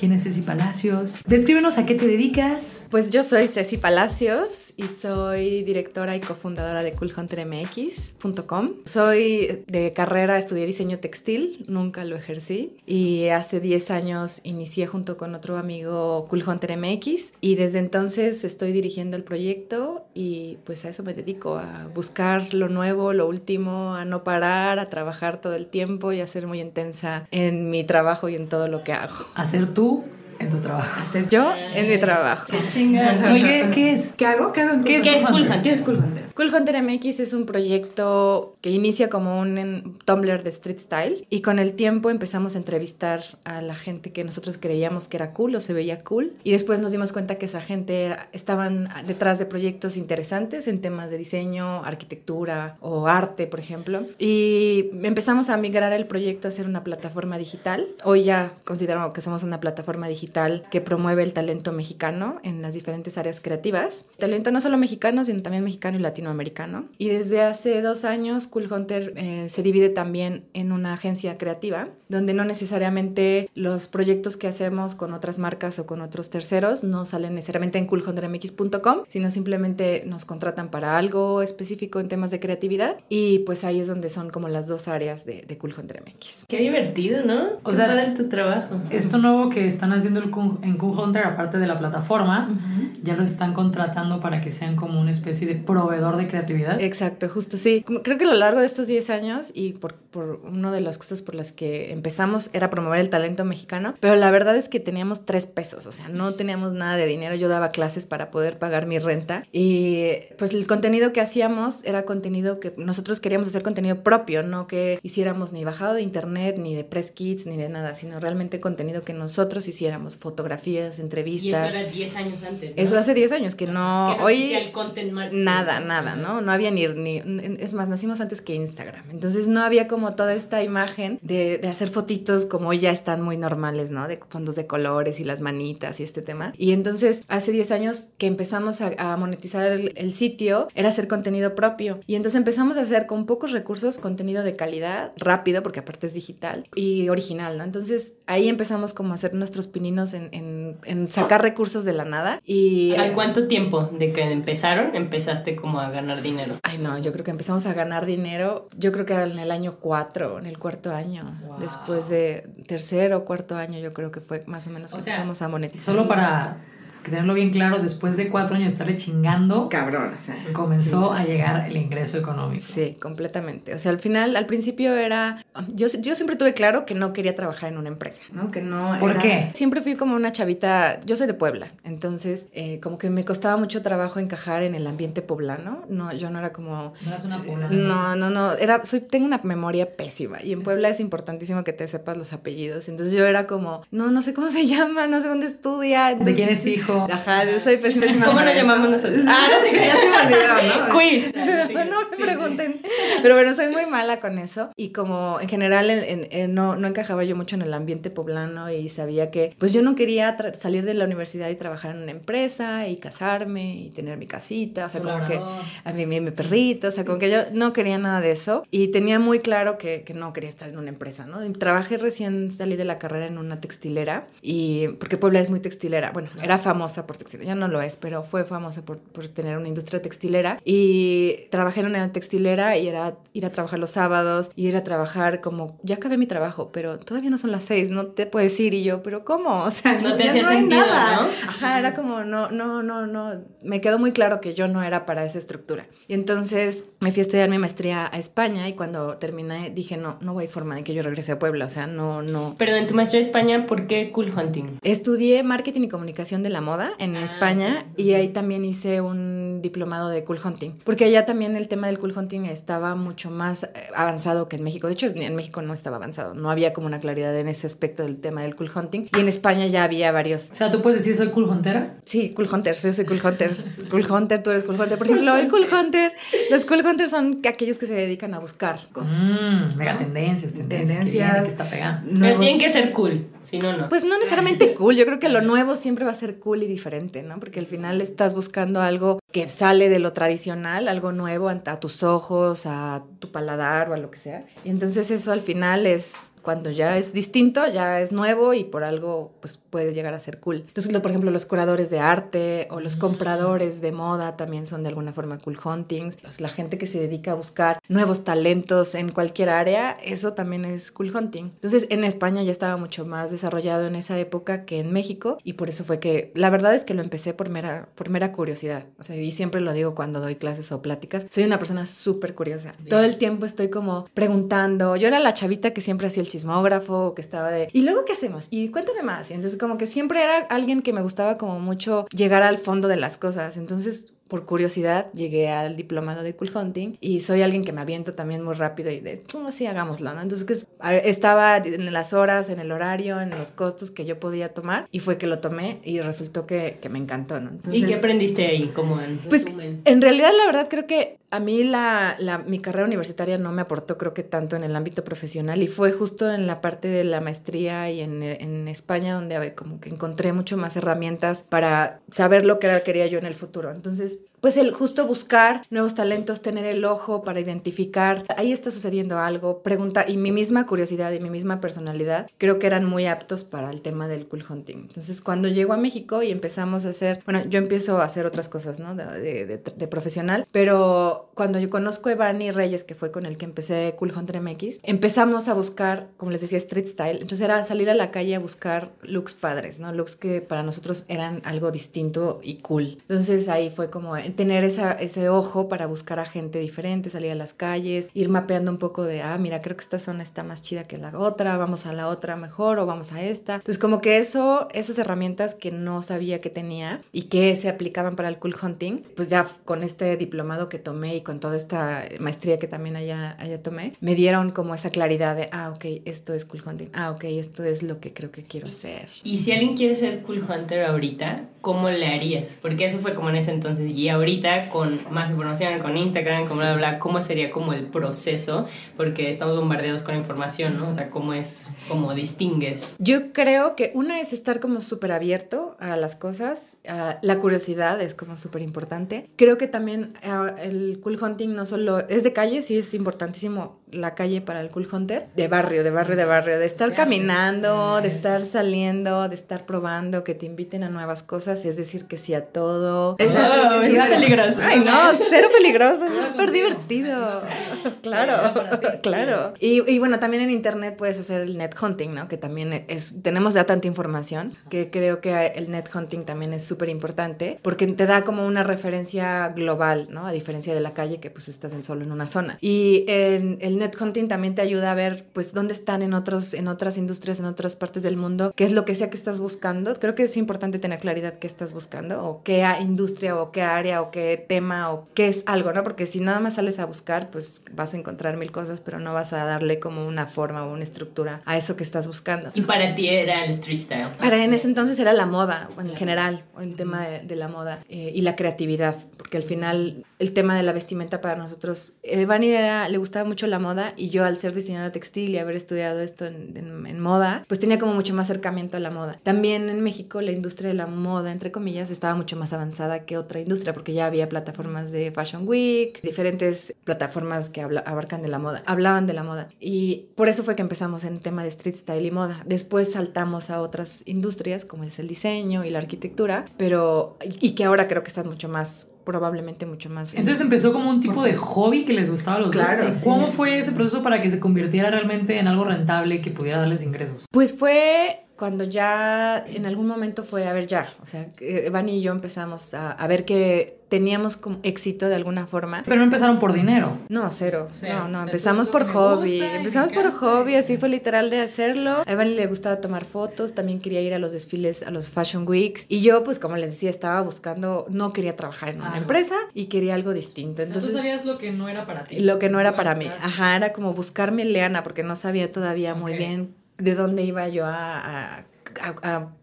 ¿Quién es Ceci Palacios? Descríbenos a qué te dedicas. Pues yo soy Ceci Palacios y soy directora y cofundadora de coolhuntermx.com. Soy de carrera, estudié diseño textil, nunca lo ejercí y hace 10 años inicié junto con otro amigo Cool Hunter MX y desde entonces estoy dirigiendo el proyecto y pues a eso me dedico, a buscar lo nuevo, lo último, a no parar, a trabajar todo el tiempo y a ser muy intensa en mi trabajo y en todo lo que hago. Hacer tú Cru en tu trabajo. Hacer yo en mi trabajo. Qué chingada. Oye, ¿qué es? ¿Qué hago? ¿Qué hago? ¿Qué es ¿Qué es Cool Hunter? Hunter? ¿Qué es Cool Hunter? Cool Hunter MX es un proyecto que inicia como un Tumblr de street style y con el tiempo empezamos a entrevistar a la gente que nosotros creíamos que era cool o se veía cool y después nos dimos cuenta que esa gente era- estaban detrás de proyectos interesantes en temas de diseño, arquitectura o arte, por ejemplo. Y empezamos a migrar el proyecto a ser una plataforma digital. Hoy ya consideramos que somos una plataforma digital que promueve el talento mexicano en las diferentes áreas creativas. Talento no solo mexicano, sino también mexicano y latinoamericano. Y desde hace dos años, Cool Hunter eh, se divide también en una agencia creativa, donde no necesariamente los proyectos que hacemos con otras marcas o con otros terceros no salen necesariamente en coolhuntermx.com, sino simplemente nos contratan para algo específico en temas de creatividad. Y pues ahí es donde son como las dos áreas de, de Cool Hunter MX. Qué divertido, ¿no? O sea, tu trabajo. Esto nuevo que están haciendo el en Cool Hunter, aparte de la plataforma, ya lo están contratando para que sean como una especie de proveedor de creatividad. Exacto, justo sí. Creo que a lo largo de estos 10 años y por, por una de las cosas por las que empezamos era promover el talento mexicano, pero la verdad es que teníamos tres pesos, o sea, no teníamos nada de dinero, yo daba clases para poder pagar mi renta y pues el contenido que hacíamos era contenido que nosotros queríamos hacer contenido propio, no que hiciéramos ni bajado de internet, ni de press kits, ni de nada, sino realmente contenido que nosotros hiciéramos, fotografías, Y eso entrevistas. era 10 años antes. ¿no? Eso hace 10 años que no, Que hoy el content marketing. nada, nada, ¿no? No había ni, ni, es más, nacimos antes que Instagram. Entonces no había como toda esta imagen de, de hacer fotitos como hoy ya están muy normales, ¿no? De fondos de colores y las manitas y este tema. Y entonces hace 10 años que empezamos a, a monetizar el, el sitio, era hacer contenido propio. Y entonces empezamos a hacer con pocos recursos contenido de calidad, rápido, porque aparte es digital, y original, ¿no? Entonces ahí empezamos como a hacer nuestros pininos en, en, en sacar recursos de la nada. Y ¿Al cuánto tiempo de que empezaron empezaste como a ganar dinero? Ay, no, yo creo que empezamos a ganar dinero, yo creo que en el año cuatro, en el cuarto año. Wow. Después de tercero o cuarto año, yo creo que fue más o menos O que sea, empezamos a monetizar. Solo para tenerlo bien claro, después de cuatro años de estarle chingando, Cabrón, o sea. comenzó a llegar el ingreso económico. Sí, completamente. O sea, al final, al principio era. Yo, yo siempre tuve claro que no quería trabajar en una empresa, ¿no? Que no. ¿Por era- qué? Siempre fui como una chavita. Yo soy de Puebla, entonces, eh, como que me costaba mucho trabajo encajar en el ambiente poblano. No, yo no era como. No eras una poblana. No, no, no. Era, soy, tengo una memoria pésima y en Puebla es importantísimo que te sepas los apellidos. Entonces yo era como, no, no sé cómo se llama, no sé dónde estudia. ¿De quién es hijo? Ajá, yo soy pésima. ¿Cómo nos llamamos nosotros? Ah, no te creas, ya se me olvidó, ¿no? Quiz. no me pregunten. Pero bueno, soy muy mala con eso. Y como en general en- en- en- no, no encajaba yo mucho en el ambiente poblano y sabía que, pues yo no quería salir de la universidad y trabajar en una empresa y casarme y tener mi casita. O sea, como que a mí, mi, mi perrito. O sea, como que yo no quería nada de eso. Y tenía muy claro que, que no quería estar en una empresa, ¿no? Trabajé recién, salí de la carrera en una textilera. Y porque Puebla es muy textilera. Bueno, era famosa famosa por textil, ya no lo es, pero fue famosa por, por tener una industria textilera y trabajé en una textilera y era ir a trabajar los sábados y ir a trabajar como, ya acabé mi trabajo, pero todavía no son las seis, no te puedes ir y yo, pero ¿cómo? O sea, No te hacía hay sentido, nada. ¿no? Ajá, era como, no, no, no, no, me quedó muy claro que yo no era para esa estructura. Y entonces me fui a estudiar mi maestría a España y cuando terminé dije, no, no hay forma de que yo regrese a Puebla, o sea, no, no. Pero en tu maestría de España, ¿por qué cool hunting? Estudié marketing y comunicación de la moda en Ah, España y ahí también hice un diplomado de cool hunting, porque allá también el tema del cool hunting estaba mucho más eh, avanzado que en México. De hecho, en México no estaba avanzado, no había como una claridad en ese aspecto del tema del cool hunting y en España ya había varios O sea, tú puedes decir soy cool huntera. Sí, Cool Hunter, yo soy Cool Hunter. Cool Hunter, tú eres Cool Hunter. Por ejemplo, el Cool Hunter, los Cool Hunters son aquellos que se dedican a buscar cosas. Mmm, mega tendencias, tendencias. Que, Tendencias. viene, que está pegada. Pero tienen que ser cool, si no, no. Pues no necesariamente cool, yo creo que lo nuevo siempre va a ser cool y diferente, ¿no? Porque al final estás buscando algo que sale de lo tradicional, algo nuevo a, a tus ojos, a tu paladar o a lo que sea. Y entonces eso al final es cuando ya es distinto, ya es nuevo y por algo pues puede llegar a ser cool. Entonces, por ejemplo, los curadores de arte o los compradores de moda también son de alguna forma cool huntings. La gente que se dedica a buscar nuevos talentos en cualquier área, eso también es cool hunting. Entonces, en España ya estaba mucho más desarrollado en esa época que en México y por eso fue que la verdad es que lo empecé por mera por mera curiosidad. O sea, y siempre lo digo cuando doy clases o pláticas, soy una persona súper curiosa. Todo el tiempo estoy como preguntando. Yo era la chavita que siempre hacía el chismógrafo, que estaba de, ¿y luego qué hacemos? Y cuéntame más. Y entonces como que siempre era alguien que me gustaba como mucho llegar al fondo de las cosas. Entonces por curiosidad llegué al diplomado de cool hunting y soy alguien que me aviento también muy rápido y de, "Mm, así hagámoslo, ¿no? Entonces que es- a- estaba en las horas, en el horario, en los costos que yo podía tomar y fue que lo tomé y resultó que, que me encantó, ¿no? ¿Y qué aprendiste ahí? Como en pues resumen? en realidad la verdad creo que a mí la, la- mi carrera universitaria no me aportó creo que tanto en el ámbito profesional y fue justo en la parte de la maestría y en, en España donde a ver, como que encontré mucho más herramientas para saber lo que quería yo en el futuro. Entonces pues el justo buscar nuevos talentos, tener el ojo para identificar, ahí está sucediendo algo, preguntar, y mi misma curiosidad y mi misma personalidad creo que eran muy aptos para el tema del cool hunting. Entonces cuando llego a México y empezamos a hacer, bueno, yo empiezo a hacer otras cosas, ¿no? De, profesional, pero cuando yo conozco a Evani Reyes, que fue con el que empecé Cool Hunter MX, empezamos a buscar, como les decía, street style. Entonces era salir a la calle a buscar looks padres, ¿no? Looks que para nosotros eran algo distinto y cool. Entonces ahí fue como tener esa, ese ojo para buscar a gente diferente, salir a las calles, ir mapeando un poco de, ah, mira, creo que esta zona está más chida que la otra, vamos a la otra mejor o vamos a esta. Entonces como que eso, esas herramientas que no sabía que tenía y que se aplicaban para el cool hunting, pues ya con este diplomado que tomé y con toda esta maestría que también allá, allá tomé, me dieron como esa claridad de, ah, ok, esto es cool hunting, ah, ok, esto es lo que creo que quiero hacer. Y si alguien quiere ser cool hunter ahorita, ¿cómo le harías? Porque eso fue como en ese entonces. Y ahorita, con más información, con Instagram, con bla, bla, bla, ¿cómo sería como el proceso? Porque estamos bombardeados con información, ¿no? O sea, ¿cómo es, cómo distingues? Yo creo que una es estar como súper abierto a las cosas, la curiosidad es como súper importante. Creo que también ah, el cool hunting no solo es de calle, sí es importantísimo la calle para el cool hunter, de barrio, de barrio, de barrio, de estar caminando, de estar saliendo, de estar probando, que te inviten a nuevas cosas, es decir, que sí a todo. Eso es peligroso. Ay, no, cero peligroso, es súper divertido. Claro, claro. Y, y bueno, también en internet puedes hacer el net hunting, ¿no? Que también es, tenemos ya tanta información que creo que el net hunting también es súper importante porque te da como una referencia global, ¿no? A diferencia de la calle que pues estás en solo en una zona. Y en, el net hunting también te ayuda a ver pues dónde están en, otros, en otras industrias, en otras partes del mundo, qué es lo que sea que estás buscando. Creo que es importante tener claridad qué estás buscando o qué industria o qué área o qué tema o qué es algo, ¿no? Porque si nada más sales a buscar, pues vas a encontrar mil cosas, pero no vas a darle como una forma o una estructura a eso que estás buscando. Y para ti era el street style. Para en ese entonces era la moda, o en general, o el tema de, de la moda eh, y la creatividad, porque al final el tema de la vestimenta para nosotros, eh, Vani era- le gustaba mucho la moda y yo al ser diseñadora textil y haber estudiado esto en, en, moda, pues tenía como mucho más acercamiento a la moda. También en México la industria de la moda, entre comillas, estaba mucho más avanzada que otra industria porque ya había plataformas de Fashion Week, diferentes plataformas que abarcan de la moda, hablaban de la moda. Y por eso fue que empezamos en el tema de street style y moda. Después saltamos a otras industrias como es el diseño y la arquitectura, pero y que ahora creo que están mucho más probablemente mucho más. Entonces empezó como un tipo de hobby que les gustaba a los claro, dos. ¿Cómo fue ese proceso para que se convirtiera realmente en algo rentable que pudiera darles ingresos? Pues fue cuando ya en algún momento fue, a ver, ya, o sea, Evan y yo empezamos a, a ver que teníamos como éxito de alguna forma. Pero no empezaron por dinero. No, cero. No, no, empezamos por hobby. Empezamos por hobby, así fue literal de hacerlo. A Evan le gustaba tomar fotos, también quería ir a los desfiles, a los Fashion Weeks. Y yo, pues como les decía, estaba buscando, no quería trabajar en una empresa y quería algo distinto. Entonces, ¿Tú sabías lo que no era para ti? Lo que no era para mí. Ajá, era como buscarme leana porque no sabía todavía muy bien de dónde iba yo a,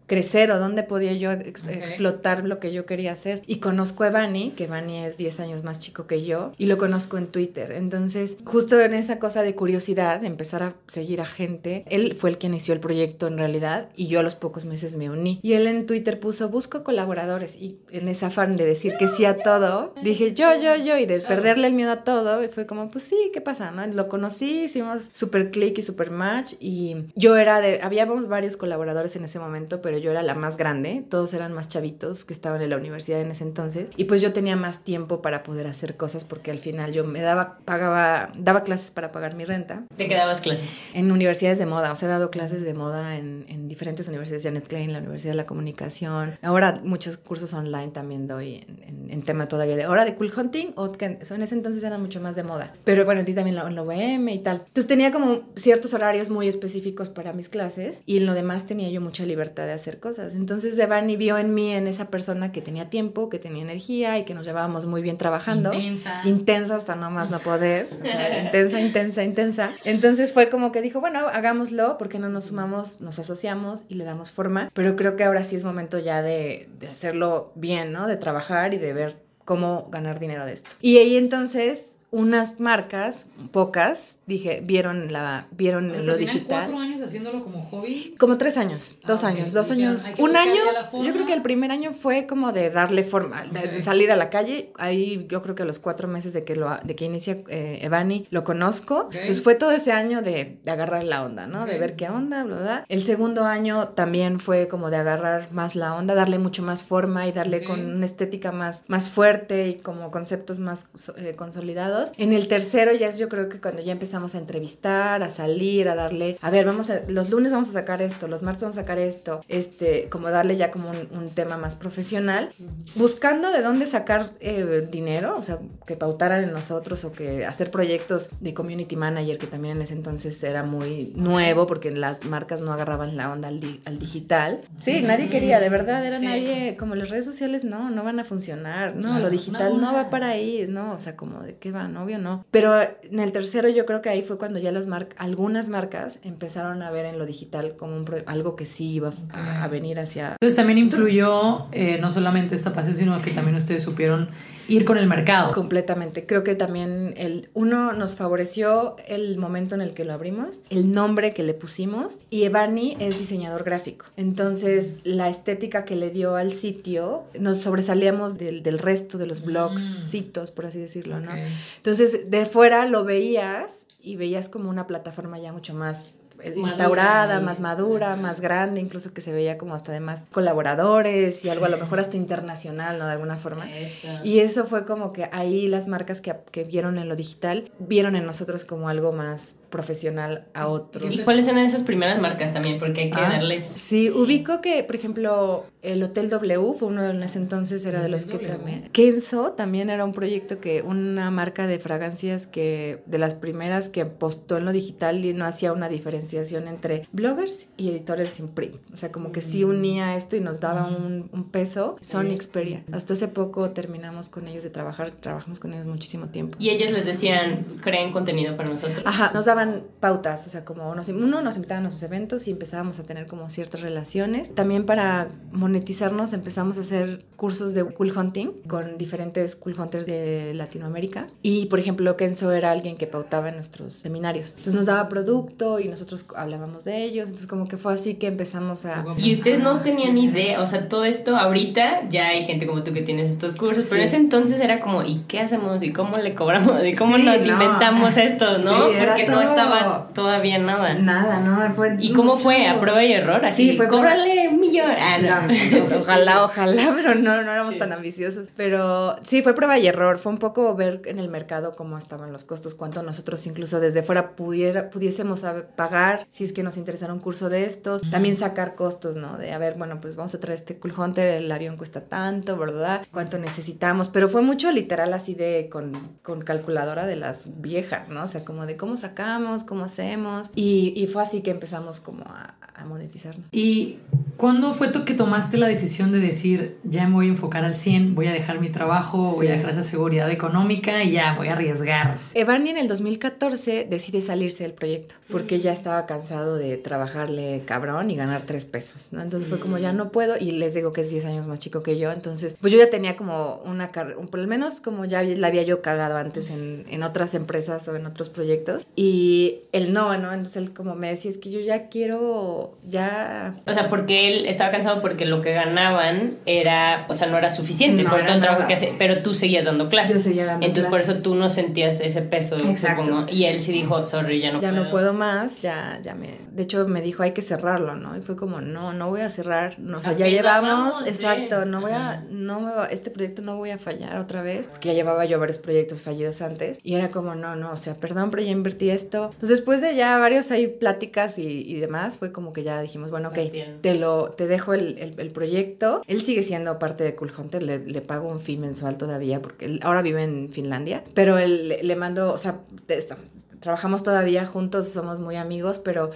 crecer o dónde podía yo explotar lo que yo quería hacer. Y conozco a Evani, que Evani es 10 años más chico que yo, y lo conozco en Twitter. Entonces, justo en esa cosa de curiosidad, de empezar a seguir a gente, él fue el que inició el proyecto en realidad y yo a los pocos meses me uní. Y él en Twitter puso, busco colaboradores. Y en ese afán de decir que sí a todo, dije yo, yo, yo, y de perderle el miedo a todo, y fue como, pues sí, ¿qué pasa? ¿no? Lo conocí, hicimos super click y super match, y yo era de, habíamos varios colaboradores en ese momento, pero yo era la más grande, todos eran más chavitos que estaban en la universidad en ese entonces, y pues yo tenía más tiempo para poder hacer cosas porque al final yo me daba, pagaba, daba clases para pagar mi renta. ¿De qué dabas clases? En universidades de moda, o sea, he dado clases de moda en, en diferentes universidades, Janet Klein, la Universidad de la Comunicación, ahora muchos cursos online también doy en, en, tema todavía de, ahora de cool hunting, o que en ese entonces eran mucho más de moda, pero bueno, ti también en la OVM y tal. Entonces tenía como ciertos horarios muy específicos para mis clases y en lo demás tenía yo mucha libertad de hacer cosas. Entonces Devani vio en mí, en esa persona que tenía tiempo, que tenía energía y que nos llevábamos muy bien trabajando. Intensa. Intensa hasta no más no poder. O sea, intensa, intensa, intensa. Entonces fue como que dijo, bueno, hagámoslo, porque no nos sumamos, nos asociamos y le damos forma. Pero creo que ahora sí es momento ya de, de hacerlo bien, ¿no? De trabajar y de ver cómo ganar dinero de esto. Y ahí entonces unas marcas, pocas, dije, vieron la vieron lo digital. cuatro años haciendo como hobby? Como tres años, dos Ah, años, dos Dijeron, años, hay que un año. Yo creo que el primer año fue como de darle forma, de, de salir a la calle. Ahí yo creo que los cuatro meses de que lo de que inicia eh, Evani lo conozco, pues fue todo ese año de, de agarrar la onda, ¿no? De ver qué onda, bla, bla. El segundo año también fue como de agarrar más la onda, darle mucho más forma y darle con una estética más, más fuerte y como conceptos más eh, consolidados. En el tercero ya es yo creo que cuando ya empezamos a entrevistar, a salir, a darle, a ver, vamos a, los lunes vamos a sacar esto, los martes vamos a sacar esto, este, como darle ya como un, un tema más profesional, buscando de dónde sacar eh, dinero, o sea, que pautaran en nosotros o que hacer proyectos de community manager, que también en ese entonces era muy nuevo porque las marcas no agarraban la onda al, di- al digital. Sí, nadie quería, de verdad, era Sí. nadie, como las redes sociales no, no van a funcionar, no, Claro. lo digital No, no, va no. para ahí, no, o sea, como de qué va, novio, no. Pero en el tercero yo creo que ahí fue cuando ya las marcas, algunas marcas empezaron a ver en lo digital como un algo que sí iba a, a venir hacia... Entonces también influyó eh, no solamente esta pasión, sino que también ustedes supieron ir con el mercado. Completamente. Creo que también el uno nos favoreció el momento en el que lo abrimos, el nombre que le pusimos y Evani es diseñador gráfico. Entonces, la estética que le dio al sitio nos sobresalíamos del, del resto de los blogs, citos, por así decirlo, ¿no? Entonces, de fuera lo veías y veías como una plataforma ya mucho más eh, Madura, instaurada, más madura, más grande, incluso que se veía como hasta de más colaboradores y algo a lo mejor hasta internacional, ¿no? De alguna forma. Eso. Y eso fue como que ahí las marcas que, que vieron en lo digital, vieron en nosotros como algo más profesional a otros. ¿Y cuáles eran esas primeras marcas también? Porque hay que Ah, darles... Sí, ubico que, por ejemplo, el Hotel W fue uno de en ese entonces, era de los que W. también... Kenzo también era un proyecto que, una marca de fragancias que, de las primeras que apostó en lo digital y no hacía una diferenciación entre bloggers y editores sin print. O sea, como que sí unía esto y nos daba un, un peso. Sony Xperia. Hasta hace poco terminamos con ellos de trabajar, trabajamos con ellos muchísimo tiempo. Y ellos les decían, creen contenido para nosotros. Ajá, nos daban daban pautas, o sea, como nos, uno nos invitaban a sus eventos y empezábamos a tener como ciertas relaciones. También para monetizarnos empezamos a hacer cursos de cool hunting con diferentes cool hunters de Latinoamérica. Y, por ejemplo, Kenzo era alguien que pautaba en nuestros seminarios. Entonces nos daba producto y nosotros hablábamos de ellos. Entonces como que fue así que empezamos a... Y ustedes no tenían idea, o sea, todo esto ahorita ya hay gente como tú que tienes estos cursos, pero en ese entonces era como, ¿y qué hacemos? ¿Y cómo le cobramos? ¿Y cómo Sí, nos no. inventamos esto? ¿no? Sí, Porque no estaba todavía nada. Nada, ¿no? Fue ¿Y cómo fue? ¿A prueba y error? Así, Sí, fue cóbrale un millón. Ah, no. No, ojalá, ojalá, pero no, no éramos tan ambiciosos. Pero sí, fue prueba y error. Fue un poco ver en el mercado cómo estaban los costos, cuánto nosotros incluso desde fuera pudiera, pudiésemos pagar si es que nos interesara un curso de estos. También sacar costos, ¿no? De, a ver, bueno, pues vamos a traer este Cool Hunter, el avión cuesta tanto, ¿verdad? ¿Cuánto necesitamos? Pero fue mucho literal así de con, con calculadora de las viejas, ¿no? O sea, como de cómo sacamos, cómo hacemos. Y, y fue así que empezamos como a, a monetizarnos. ¿Y cuándo fue tú que tomaste la decisión de decir, ya me voy a enfocar al 100, voy a dejar mi trabajo, voy a Sí. dejar esa seguridad económica y ya voy a arriesgar? Evani en el 2014 decide salirse del proyecto porque ya estaba cansado de trabajarle cabrón y ganar tres pesos, ¿no? Entonces fue como ya no puedo y les digo que es 10 años más chico que yo, entonces pues yo ya tenía como una carrera, por lo menos como ya la había yo cagado antes en, en otras empresas o en otros proyectos y él no, ¿no? Entonces él como me decía, es que yo ya quiero, ya... O sea, porque él estaba cansado porque lo que ganaban era, o sea, no era suficiente No por era todo el trabajo nada. que hace, pero tú seguías dando clases. Yo seguía dando Entonces por eso tú no sentías ese peso, Exacto. supongo. Y él sí dijo, sorry, ya no ya puedo. no puedo más, ya, ya me... De hecho, me dijo, hay que cerrarlo, ¿no? Y fue como, no, no voy a cerrar, no, o sea, ya llevamos, vamos, sí. exacto, no voy a, no me va- este proyecto no voy a fallar otra vez, porque ya llevaba yo varios proyectos fallidos antes, y era como, no, no, o sea, perdón, pero ya invertí esto. Entonces, después de ya varios ahí pláticas y, y demás, fue como que ya dijimos, bueno, ok, te lo, te dejo el, el- el proyecto. Él sigue siendo parte de Cool Hunter, le, le pago un fee mensual todavía, porque él ahora vive en Finlandia, pero él le, mando, o sea, de esto, trabajamos todavía juntos, somos muy amigos, pero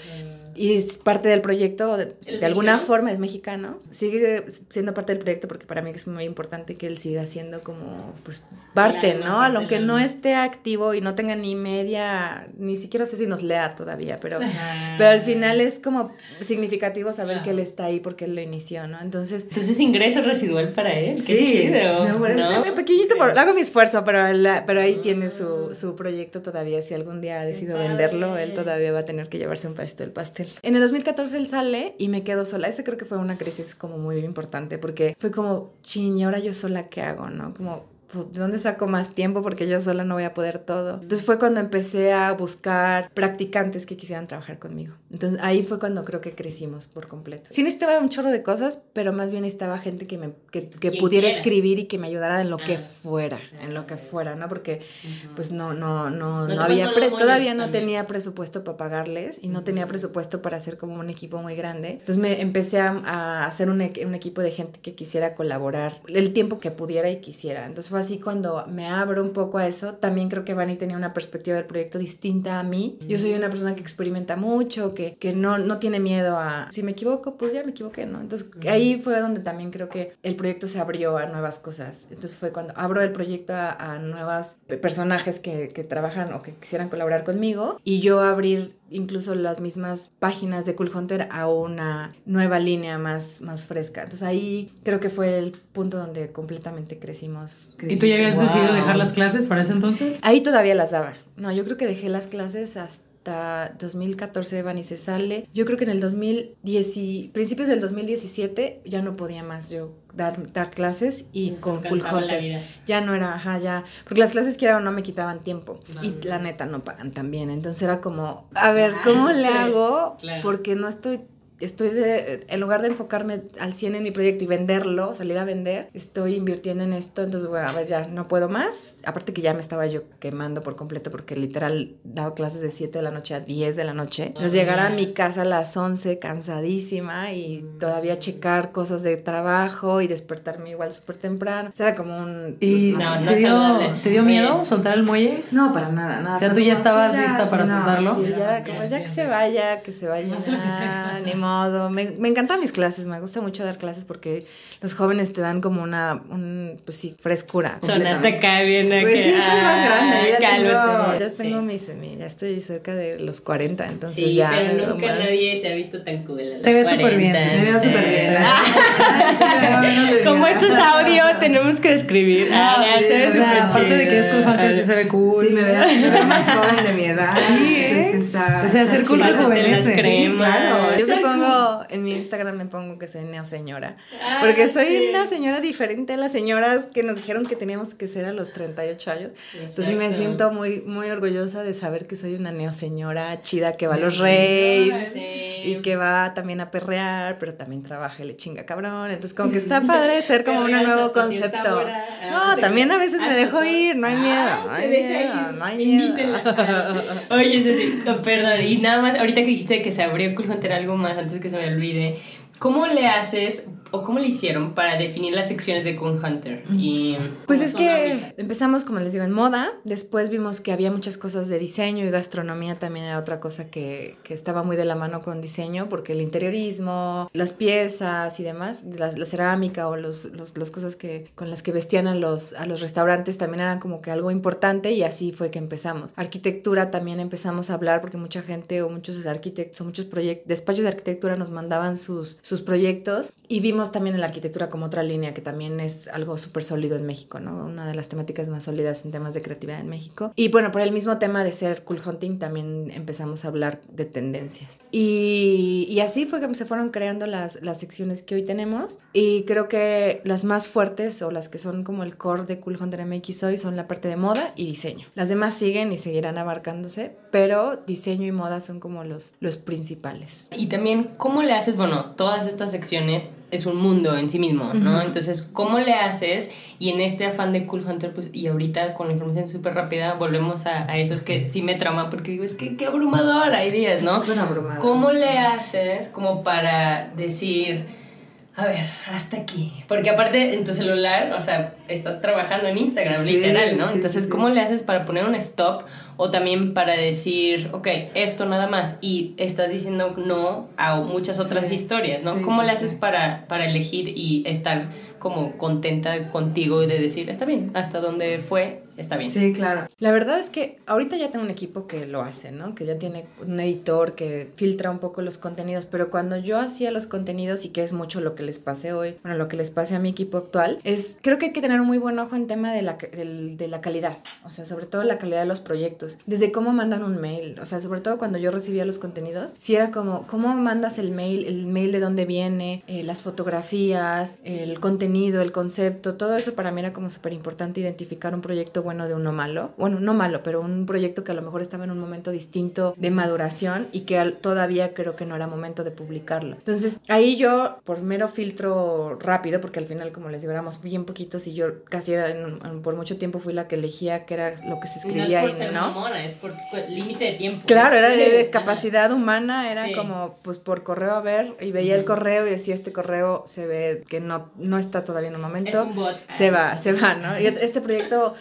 y es parte del proyecto, de, ¿Él es de alguna forma es mexicano, sigue siendo parte del proyecto porque para mí es muy importante que él siga siendo como, pues, parte, alma, ¿no? parte Aunque no esté activo y no tenga ni media, ni siquiera sé si nos lea todavía, pero, Ah. pero al final es como significativo saber Claro. que él está ahí porque él lo inició, ¿no? Entonces... Entonces ingreso residual para él. Qué Sí, chido. no, bueno, ¿no? pequeñito, por- hago mi esfuerzo, pero, la- pero ahí tiene su, su proyecto todavía. Si algún día decido venderlo, él todavía va a tener que llevarse un pastel del pastel. En el 2014 él sale y me quedo sola. Ese creo que fue una crisis como muy importante porque fue como, ching, ¿y ahora yo sola qué hago, no? Como, ¿de dónde saco más tiempo? Porque yo sola no voy a poder todo. Entonces fue cuando empecé a buscar practicantes que quisieran trabajar conmigo. Entonces ahí fue cuando creo que crecimos por completo. Sí necesitaba un chorro de cosas, pero más bien necesitaba gente que, me, que, que pudiera quiera. escribir y que me ayudara en lo que Ah. fuera, en lo que fuera, ¿no? Porque pues no, no, no, No no había, pre- todavía no también. tenía presupuesto para pagarles y no tenía presupuesto para hacer como un equipo muy grande. Entonces me empecé a, a hacer un, un equipo de gente que quisiera colaborar el tiempo que pudiera y quisiera. Entonces fue así cuando me abro un poco a eso. También creo que Vani tenía una perspectiva del proyecto distinta a mí. Yo soy una persona que experimenta mucho, que, que no, no tiene miedo a... Si me equivoco, pues ya me equivoqué, ¿no? Entonces ahí fue donde también creo que el proyecto se abrió a nuevas cosas. Entonces fue cuando abro el proyecto a, a nuevas personajes que, que trabajan o que quisieran colaborar conmigo y yo abrir incluso las mismas páginas de Cool Hunter a una nueva línea más, más fresca. Entonces ahí creo que fue el punto donde completamente crecimos. ¿Y tú ya habías Wow. decidido dejar las clases para ese entonces? Ahí todavía las daba. No, yo creo que dejé las clases hasta 2014, Vani se sale. Yo creo que en el 2010, y- principios del 2017 ya no podía más yo dar, dar clases y con Hunter. vida. Ya no era, ajá, ya. Porque las clases que era o no me quitaban tiempo. Y la neta no pagan tan bien. Entonces era como, a ver, ¿cómo le sí, hago? claro. Porque no estoy. Estoy de, en lugar de enfocarme al 100 en mi proyecto y venderlo, salir a vender, estoy invirtiendo en esto, entonces bueno, a ver, ya no puedo más. Aparte que ya me estaba yo quemando por completo porque literal daba clases de 7 de la noche a 10 de la noche. Nos Ah, llegara a mi casa a las 11 cansadísima y todavía checar cosas de trabajo y despertarme igual súper temprano. O sea, era como un... ¿Y No, no te, dio, te dio miedo soltar el muelle? No, para nada, nada. O sea, tú ya estabas lista para soltarlo. Sí, ya era como, ya que se vaya, que se vaya, ya, ni modo. Me, me encantan mis clases, me gusta mucho dar clases porque los jóvenes te dan como una, un, pues sí, frescura. Sonaste acá bien Pues sí, soy más grande, ya tengo, cálmate. ya tengo Sí. mis, mi- ya estoy cerca de los 40, entonces Sí, ya pero veo nunca más- nadie se ha visto tan cool. a los Te ves súper bien, 40. sí, Me veo súper bien. Ah, sí, veo Como esto es audio, tenemos que describir. Ah, Ah, ya sí, se ve súper sea, aparte de que es cool hunter, sí se ve cool. Sí, me veo, me veo más joven de mi edad. Sí, ¿eh? Sí, está- O sea, ser cool rejuvenece. cremas. Claro, yo me Exacto. Pongo, en mi Instagram me pongo que soy neoseñora. Ah, Porque soy sí. una señora diferente a las señoras que nos dijeron que teníamos que ser a los 38 años. Entonces me siento muy, muy orgullosa de saber que soy una neoseñora chida que va a los raves sí. Y que va también a perrear, pero también trabaja y le chinga cabrón. Entonces como que está padre ser como un nuevo concepto. hora. Ah, No, también a veces me dejo todo. ir, no hay miedo, Ah, no hay miedo, no hay miedo. Oye, Ceci, no, perdón, y nada más, ahorita que dijiste que se abrió Cool Hunter algo más antes que se me olvide, ¿cómo le haces o cómo le hicieron para definir las secciones de Cool Hunter? Y Pues es que ahorita? empezamos, como les digo, en moda, después vimos que había muchas cosas de diseño y gastronomía también era otra cosa que, que estaba muy de la mano con diseño, porque el interiorismo, las piezas y demás, las- la, cerámica o los, los- las cosas que, con las que vestían a los, a los restaurantes también eran como que algo importante y así fue que empezamos. Arquitectura también empezamos a hablar porque mucha gente o muchos arquitectos o muchos proyectos, despachos de arquitectura nos mandaban sus, sus proyectos y vimos también en la arquitectura como otra línea que también es algo súper sólido en México, ¿no? Una de las temáticas más sólidas en temas de creatividad en México. Y bueno, por el mismo tema de ser cool hunting también empezamos a hablar de tendencias. Y, y así fue que se fueron creando las, las secciones que hoy tenemos y creo que las más fuertes o las que son como el core de Cool Hunter MX hoy son la parte de moda y diseño. Las demás siguen y seguirán abarcándose, pero diseño y moda son como los, los principales. Y también, ¿cómo le haces? Bueno, todas estas secciones es un mundo en sí mismo, ¿no? Entonces, ¿cómo le haces? Y en este afán de Cool Hunter, pues, y ahorita con la información súper rápida, volvemos a, a esos que sí me trama, porque digo, es que qué abrumador hay días, ¿no? Súper abrumador. ¿Cómo le haces como para decir, a ver, hasta aquí? Porque aparte en tu celular, o sea, estás trabajando en Instagram, Sí, literal, ¿no? sí, Entonces, sí. ¿cómo le haces para poner un stop o también para decir, ok, esto nada más y estás diciendo no a muchas otras historias, ¿no? ¿Cómo le haces para, para elegir y estar como contenta contigo y de decir, está bien, hasta donde fue, está bien? Sí, claro. La verdad es que ahorita ya tengo un equipo que lo hace, ¿no? Que ya tiene un editor que filtra un poco los contenidos, pero cuando yo hacía los contenidos y que es mucho lo que les pase hoy, bueno, lo que les pase a mi equipo actual, es creo que hay que tener un muy buen ojo en tema de la, del- de la calidad, o sea, sobre todo la calidad de los proyectos, desde cómo mandan un mail, o sea, sobre todo cuando yo recibía los contenidos, si era como, ¿cómo mandas el mail? El mail de dónde viene, eh, las fotografías, el contenido, el concepto, todo eso para mí era como súper importante identificar un proyecto bueno de uno malo. Bueno, no malo, pero un proyecto que a lo mejor estaba en un momento distinto de maduración y que todavía creo que no era momento de publicarlo. Entonces, ahí yo, por mero filtro rápido, porque al final, como les digo, éramos bien poquitos y yo casi era en por mucho tiempo fui la que elegía qué era lo que se Y no es escribía por y ser no. mamona, es por límite de tiempo. Claro, era de, de Sí. capacidad humana, era Sí. como pues por correo a ver y veía el correo y decía este correo se ve que no, no está todavía en un momento. Es un bot. Se va, se va, ¿no? Y este proyecto,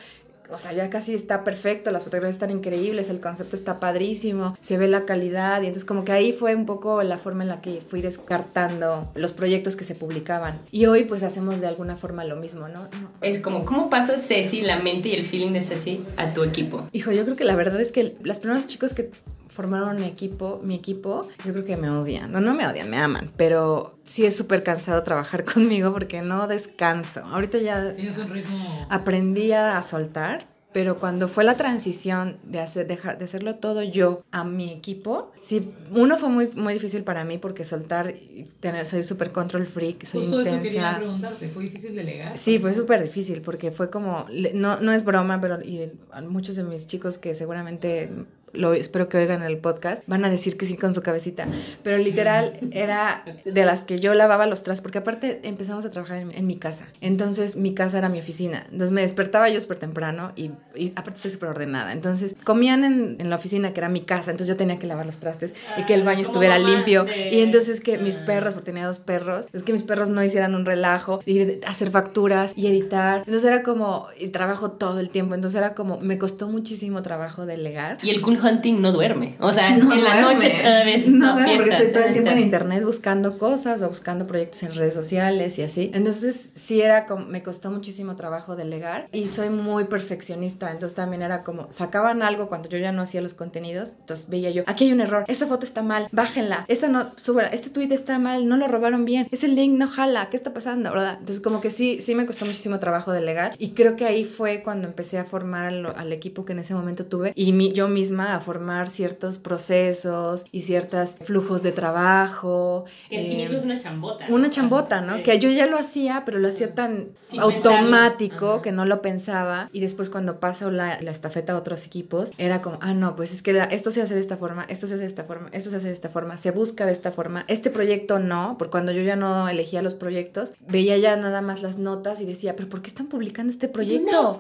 o sea, ya casi está perfecto, las fotografías están increíbles, el concepto está padrísimo, se ve la calidad y entonces como que ahí fue un poco la forma en la que fui descartando los proyectos que se publicaban. Y hoy pues hacemos de alguna forma lo mismo, ¿no? No. Es como, ¿cómo pasa Ceci, la mente y el feeling de Ceci a tu equipo? Hijo, yo creo que la verdad es que los primeros chicos que formaron mi equipo, mi equipo, yo creo que me odian. No, no me odian, me aman, pero sí es súper cansado trabajar conmigo porque no descanso. Ahorita ya Tienes un ritmo. aprendí a soltar, pero cuando fue la transición de, hacer, dejar, de hacerlo todo yo a mi equipo, sí, uno fue muy, muy difícil para mí porque soltar, y tener, soy súper control freak, soy Justo eso quería intensa. preguntarte. ¿Fue difícil delegar? Sí, fue súper difícil porque fue como, no, no es broma, pero y muchos de mis chicos que seguramente lo espero que oigan el podcast, van a decir que sí con su cabecita, pero literal era de las que yo lavaba los trastes, porque aparte empezamos a trabajar en, en mi casa, entonces mi casa era mi oficina, entonces me despertaba yo súper temprano y, y aparte estoy súper ordenada, entonces comían en, en la oficina que era mi casa, entonces yo tenía que lavar los trastes y que el baño Ah, estuviera limpio. y entonces que mis perros, porque tenía dos perros, es que mis perros no hicieran un relajo y hacer facturas y editar. Entonces era como, y trabajo todo el tiempo, entonces era como, me costó muchísimo trabajo delegar. Y el Cool Hunting no duerme. O sea, No en la noche cada vez No, duerme, porque estoy todo el tiempo en internet buscando cosas o buscando proyectos en redes sociales y así. Entonces, sí era como, me costó muchísimo trabajo delegar y soy muy perfeccionista. Entonces, también era como, sacaban algo cuando yo ya no hacía los contenidos. Entonces, veía yo, aquí hay un error, esta foto está mal, bájenla, esta no, súbela, este tweet está mal, no lo robaron bien, ese link no jala, ¿qué está pasando? ¿Verdad? Entonces, como que sí, sí me costó muchísimo trabajo delegar y creo que ahí fue cuando empecé a formar al, al equipo que en ese momento tuve y mi- yo misma a formar ciertos procesos y ciertos flujos de trabajo. Que en sí eh, mismo es una chambota. ¿no? una chambota, ¿no? Sí. Que yo ya lo hacía, pero lo hacía tan Sin automático que no lo pensaba. Y después cuando paso la, la estafeta a otros equipos, era como, ah, no, pues es que la- esto se hace de esta forma, esto se hace de esta forma, esto se hace de esta forma, se busca de esta forma. Este proyecto no, porque cuando yo ya no elegía los proyectos, veía ya nada más las notas y decía, pero ¿por qué están publicando este proyecto?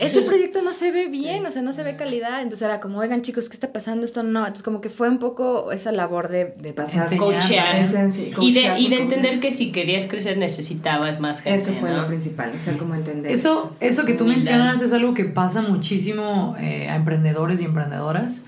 Este proyecto no se ve bien, o sea, no se ve calidad. Entonces era como, oigan chicos, ¿qué está pasando? Esto no. Entonces como que fue un poco esa labor de, de pasar. Enseñar. Coachear. Es en sí, Y de, y de entender que si querías crecer necesitabas más gente. Eso fue ¿no? lo principal, o sea, como entender. Eso, eso que tú Humildad. mencionas es algo que pasa muchísimo eh, a emprendedores y emprendedoras,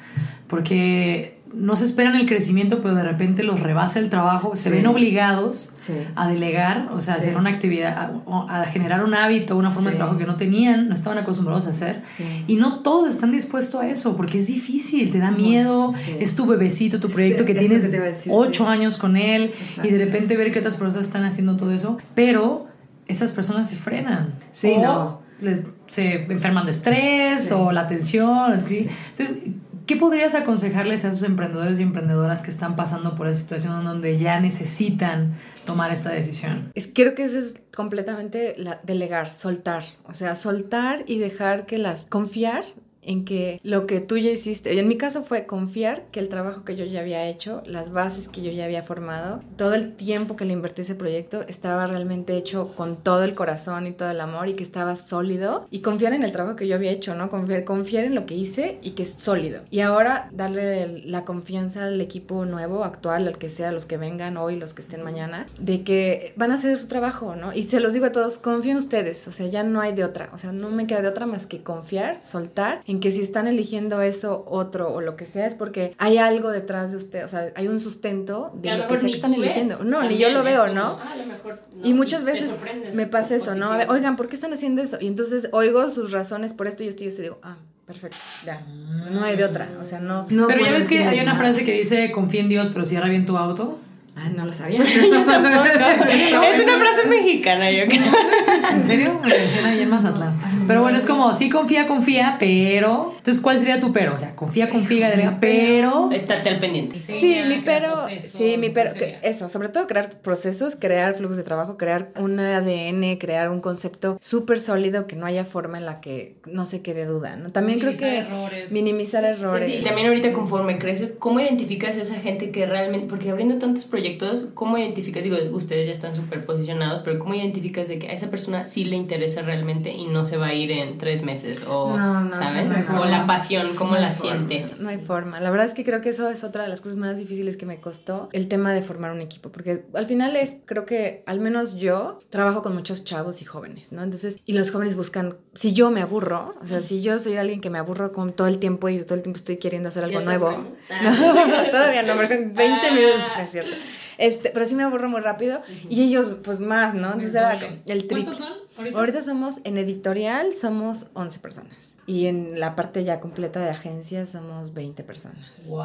porque no se esperan el crecimiento, pero de repente los rebasa el trabajo, se Sí. ven obligados Sí. a delegar, o sea, a Sí. hacer una actividad, a, a generar un hábito, una forma de trabajo que no tenían, no estaban acostumbrados a hacer. Y no todos están dispuestos a eso, porque es difícil, te da miedo, es tu bebecito, tu proyecto que tienes que decir, ocho años con él y de repente ver que otras personas están haciendo todo eso, pero esas personas se frenan. Sí, o no. les- se enferman de estrés o la tensión. Entonces, ¿qué podrías aconsejarles a esos emprendedores y emprendedoras que están pasando por esa situación donde ya necesitan tomar esta decisión? Es, creo que eso es completamente delegar, soltar. O sea, soltar y dejar que las. confiar en que lo que tú ya hiciste, y en mi caso fue confiar que el trabajo que yo ya había hecho, las bases que yo ya había formado, todo el tiempo que le invertí a ese proyecto estaba realmente hecho con todo el corazón y todo el amor y que estaba sólido y confiar en el trabajo que yo había hecho, ¿no? Confiar, confiar en lo que hice y que es sólido. Y ahora darle la confianza al equipo nuevo, actual, al que sea, los que vengan hoy, los que estén mañana, de que van a hacer su trabajo, ¿no? Y se los digo a todos, confío en ustedes, o sea, ya no hay de otra, o sea, no me queda de otra más que confiar, soltar, en que si están eligiendo eso, otro o lo que sea, es porque hay algo detrás de usted, o sea, hay un sustento de lo lo que sea que están eligiendo. No, ni yo lo veo, como, ¿no? ah, a lo mejor no, Y muchas veces me pasa eso, ¿no? A ver, positivo. oigan, ¿por qué están haciendo eso? Y entonces oigo sus razones por esto y esto y esto y digo, ah, perfecto, ya, no hay de otra, o sea, no. no pero ya ves que hay una nada. frase que dice, confía en Dios, pero cierra bien tu auto. Ah, no lo sabía. es una frase mexicana, yo creo. ¿En serio? Me decían ahí en Mazatlán. Pero bueno, es como, sí confía, confía, pero... Entonces, ¿cuál sería tu pero? O sea, confía, confía, delega, pero... Estate al pendiente. Sí, mi pero, procesos, sí, mi pero, eso, sobre todo crear procesos, crear flujos de trabajo, crear un ADN, crear un concepto súper sólido que no haya forma en la que no se quede duda, ¿no? También creo Minimizar que errores. minimizar errores. Sí, y también ahorita conforme creces, ¿cómo identificas a esa gente que realmente, porque abriendo tantos proyectos, ¿cómo identificas? Digo, ustedes ya están súper posicionados, pero ¿cómo identificas de que a esa persona sí le interesa realmente y no se va a ir en tres meses? O, No, no, ¿saben? no o la pasión, ¿cómo la sientes? No hay forma. La verdad es que creo que eso es otra de las cosas más difíciles que me costó, el tema de formar un equipo, porque al final es, creo que al menos yo trabajo con muchos chavos y jóvenes, ¿no? Entonces, y los jóvenes buscan, si yo me aburro, o sea, si yo soy alguien que me aburro con todo el tiempo y todo el tiempo estoy queriendo hacer algo nuevo. todavía no, en 20 Ah. minutos, es cierto. Este, pero sí me aburro muy rápido y ellos pues más, ¿no? Entonces era el trip. ¿Cuántos son ahorita? Somos en editorial somos 11 personas y en la parte ya completa de agencia somos 20 personas. ¡Wow!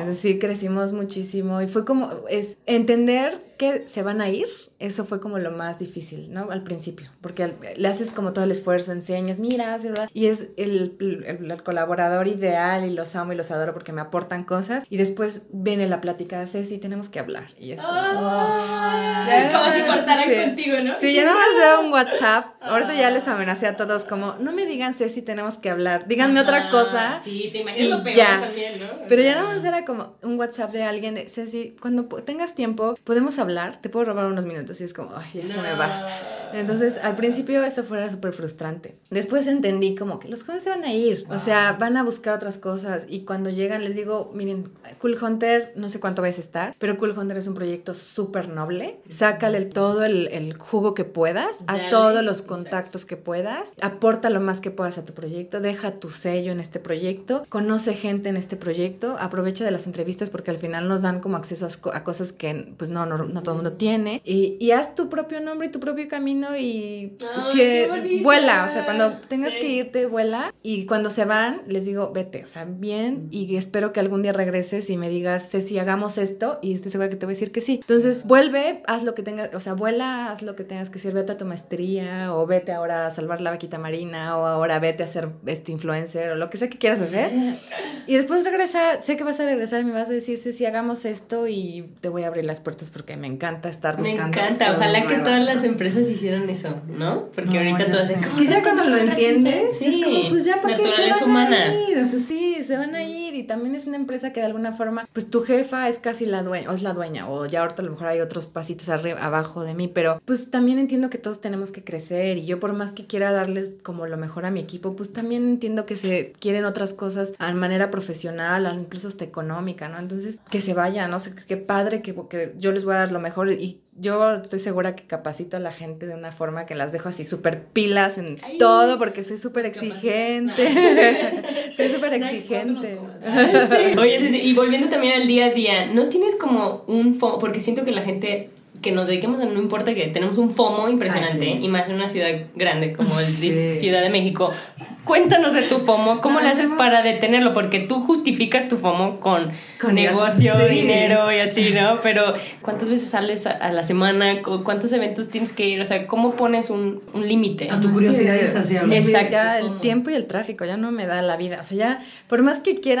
Es decir, crecimos muchísimo y fue como es entender que se van a ir, eso fue como lo más difícil, ¿no? Al principio, porque al- le haces como todo el esfuerzo, enseñas, mira, ¿verdad? Y es el, el- el colaborador ideal y los amo y los adoro porque me aportan cosas y después viene la plática, Ceci, tenemos que hablar y es como, Ay, como si cortaran Sí. contigo, ¿no? Sí, ya nada más veo un WhatsApp. Ahorita ya les amenacé a todos como, no me digan Ceci, tenemos que hablar. Díganme otra cosa. Sí, te y imaginas lo peor ya. también, ¿no? Pero ya nada más era como un WhatsApp de alguien de Ceci, cuando tengas tiempo, podemos hablar, te puedo robar unos minutitos. entonces es como, ay, ya se me va. Entonces, al principio eso fuera súper frustrante. Después entendí como que los jóvenes se van a ir, o sea, van a buscar otras cosas y cuando llegan les digo, miren, Cool Hunter, no sé cuánto vais a estar, pero Cool Hunter es un proyecto súper noble. Sácale todo el, el, jugo que puedas, haz todos los contactos que puedas, aporta lo más que puedas a tu proyecto, deja tu sello en este proyecto, conoce gente en este proyecto, aprovecha de las entrevistas porque al final nos dan como acceso a, cosas que pues no, no, no, todo el mundo tiene. Y, y, haz tu propio nombre y tu propio camino y si, vuela, o sea, cuando tengas que irte, vuela. Y cuando se van, les digo, vete, o sea, bien y espero que algún día regreses y me digas, Ceci, hagamos esto y estoy segura que te voy a decir que sí. Entonces, vuelve, haz lo que tengas, o sea, vuela, haz lo que tengas que hacer, vete a tu maestría o vete ahora a salvar la vaquita marina o ahora vete a ser este influencer o lo que sea que quieras hacer. Y después regresa, sé que vas a regresar y me vas a decir, Ceci, hagamos esto y te voy a abrir las puertas porque me encanta estar buscando. Me encanta, ojalá que todas las empresas hicieran eso, ¿no? Porque ahorita todas... Es que ya cuando lo entiendes, es como, pues ya para qué se van humana. a ir, o sea, sí, se van a ir y también es una empresa que de alguna forma, pues tu jefa es casi la dueña, o es la dueña, o ya ahorita a lo mejor hay otros pasitos arriba, abajo de mí, pero pues también entiendo que todos tenemos que crecer y yo por más que quiera darles como lo mejor a mi equipo, pues también entiendo que se quieren otras cosas a manera profesional, incluso hasta económica, ¿no? Entonces, que se vayan, ¿no? sé, qué padre que, que yo les voy a dar lo mejor y yo estoy segura que capacito a la gente de una forma que las dejo así súper pilas en todo porque soy súper exigente. soy súper exigente. Oye, y volviendo también al día a día, ¿no tienes como un FOMO? Porque siento que la gente que nos dediquemos a no importa que tenemos un FOMO impresionante y más en una ciudad grande como el Ciudad de México. Cuéntanos de tu FOMO, ¿cómo lo haces para detenerlo? Porque tú justificas tu FOMO con, con negocio, dinero y así, ¿no? Pero ¿cuántas veces sales a, la semana? ¿Cuántos eventos tienes que ir? O sea, ¿cómo pones un, un límite? A tu curiosidad y Exacto. Ya el tiempo y el tráfico ya no me da la vida. O sea, ya por más que quiera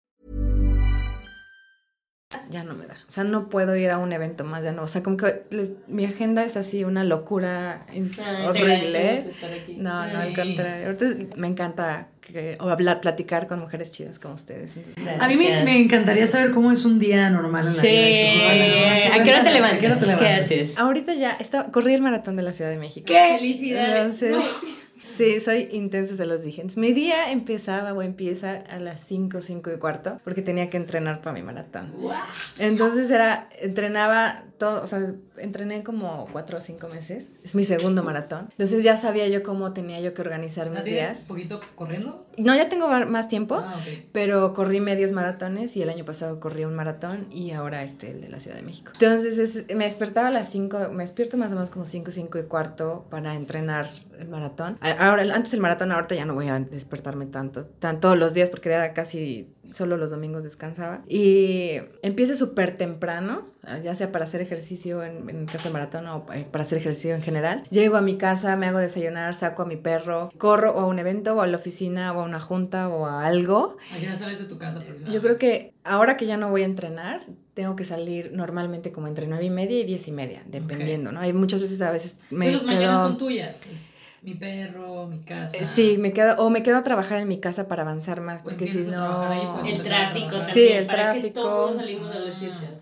Ya no me da. O sea, no puedo ir a un evento más, ya no. O sea, como que mi agenda es así una locura horrible. No, no, al contrario. Ahorita me encanta que, o hablar, platicar con mujeres chidas como ustedes. a mí me, encantaría saber cómo es un día normal en la vida. ¿A qué hora te levantas? ¿Qué haces? Ahorita ya está, corrí el maratón de la Ciudad de México. ¡Qué felicidades! Entonces... Sí, soy intensa, se los dije. mi día empezaba o empieza a las 5, 5 y cuarto, porque tenía que entrenar para mi maratón. Entonces era, entrenaba todo, o sea, entrené como 4 o 5 meses. Es mi segundo maratón. Entonces ya sabía yo cómo tenía yo que organizar mis días. un poquito corriendo? No, ya tengo más tiempo, ah, pero corrí medios maratones y el año pasado corrí un maratón y ahora este, el de la Ciudad de México. Entonces me despertaba a las 5, me despierto más o menos como 5, 5 y cuarto para entrenar el maratón. Ahora, antes el maratón, ahorita ya no voy a despertarme tanto, tan todos los días porque era casi solo los domingos descansaba. Y empieza súper temprano, ya sea para hacer ejercicio en, en el caso del maratón o eh, para hacer ejercicio en general. Llego a mi casa, me hago desayunar, saco a mi perro, corro o a un evento o a la oficina o a una junta o a algo. ¿A qué sales de tu casa? Yo creo que ahora que ya no voy a entrenar, tengo que salir normalmente como entre nueve y media y diez y media, dependiendo, ¿no? Hay muchas veces, a veces me... Las mañanas son tuyas mi perro, mi casa. Eh, sí, me quedo, o me quedo a trabajar en mi casa para avanzar más, porque si no... Pues, el tráfico también, Sí, el tráfico. todos salimos de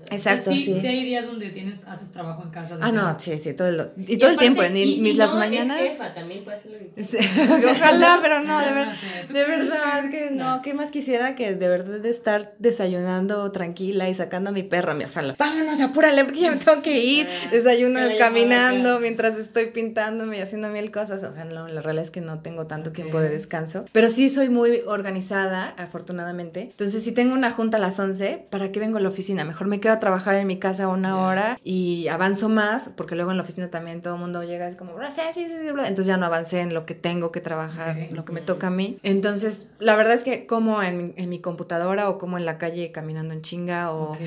Exacto, sí, sí. hay días donde tienes, haces trabajo en casa. Ah, no, sí, sí, todo el, y, todo el tiempo, en mis las mañanas... Es jefa, también puede hacerlo. Ojalá, pero no, de, verdad, de verdad que no, ¿qué más quisiera que de verdad de estar desayunando tranquila y sacando a mi perro a mi sala? Vámonos, apúrale, porque ya me tengo que ir. Desayuno caminando mientras estoy pintándome y haciendo mil cosas o sea, no, la realidad es que no tengo tanto tiempo de descanso, pero sí soy muy organizada, afortunadamente. Entonces, si tengo una junta a las 11, ¿para qué vengo a la oficina? Mejor me quedo a trabajar en mi casa una hora y avanzo más, porque luego en la oficina también todo el mundo llega, es como, sí, sí, sí, entonces ya no avancé en lo que tengo que trabajar, lo que me toca a mí. Entonces, la verdad es que como en, en mi computadora o como en la calle caminando en chinga o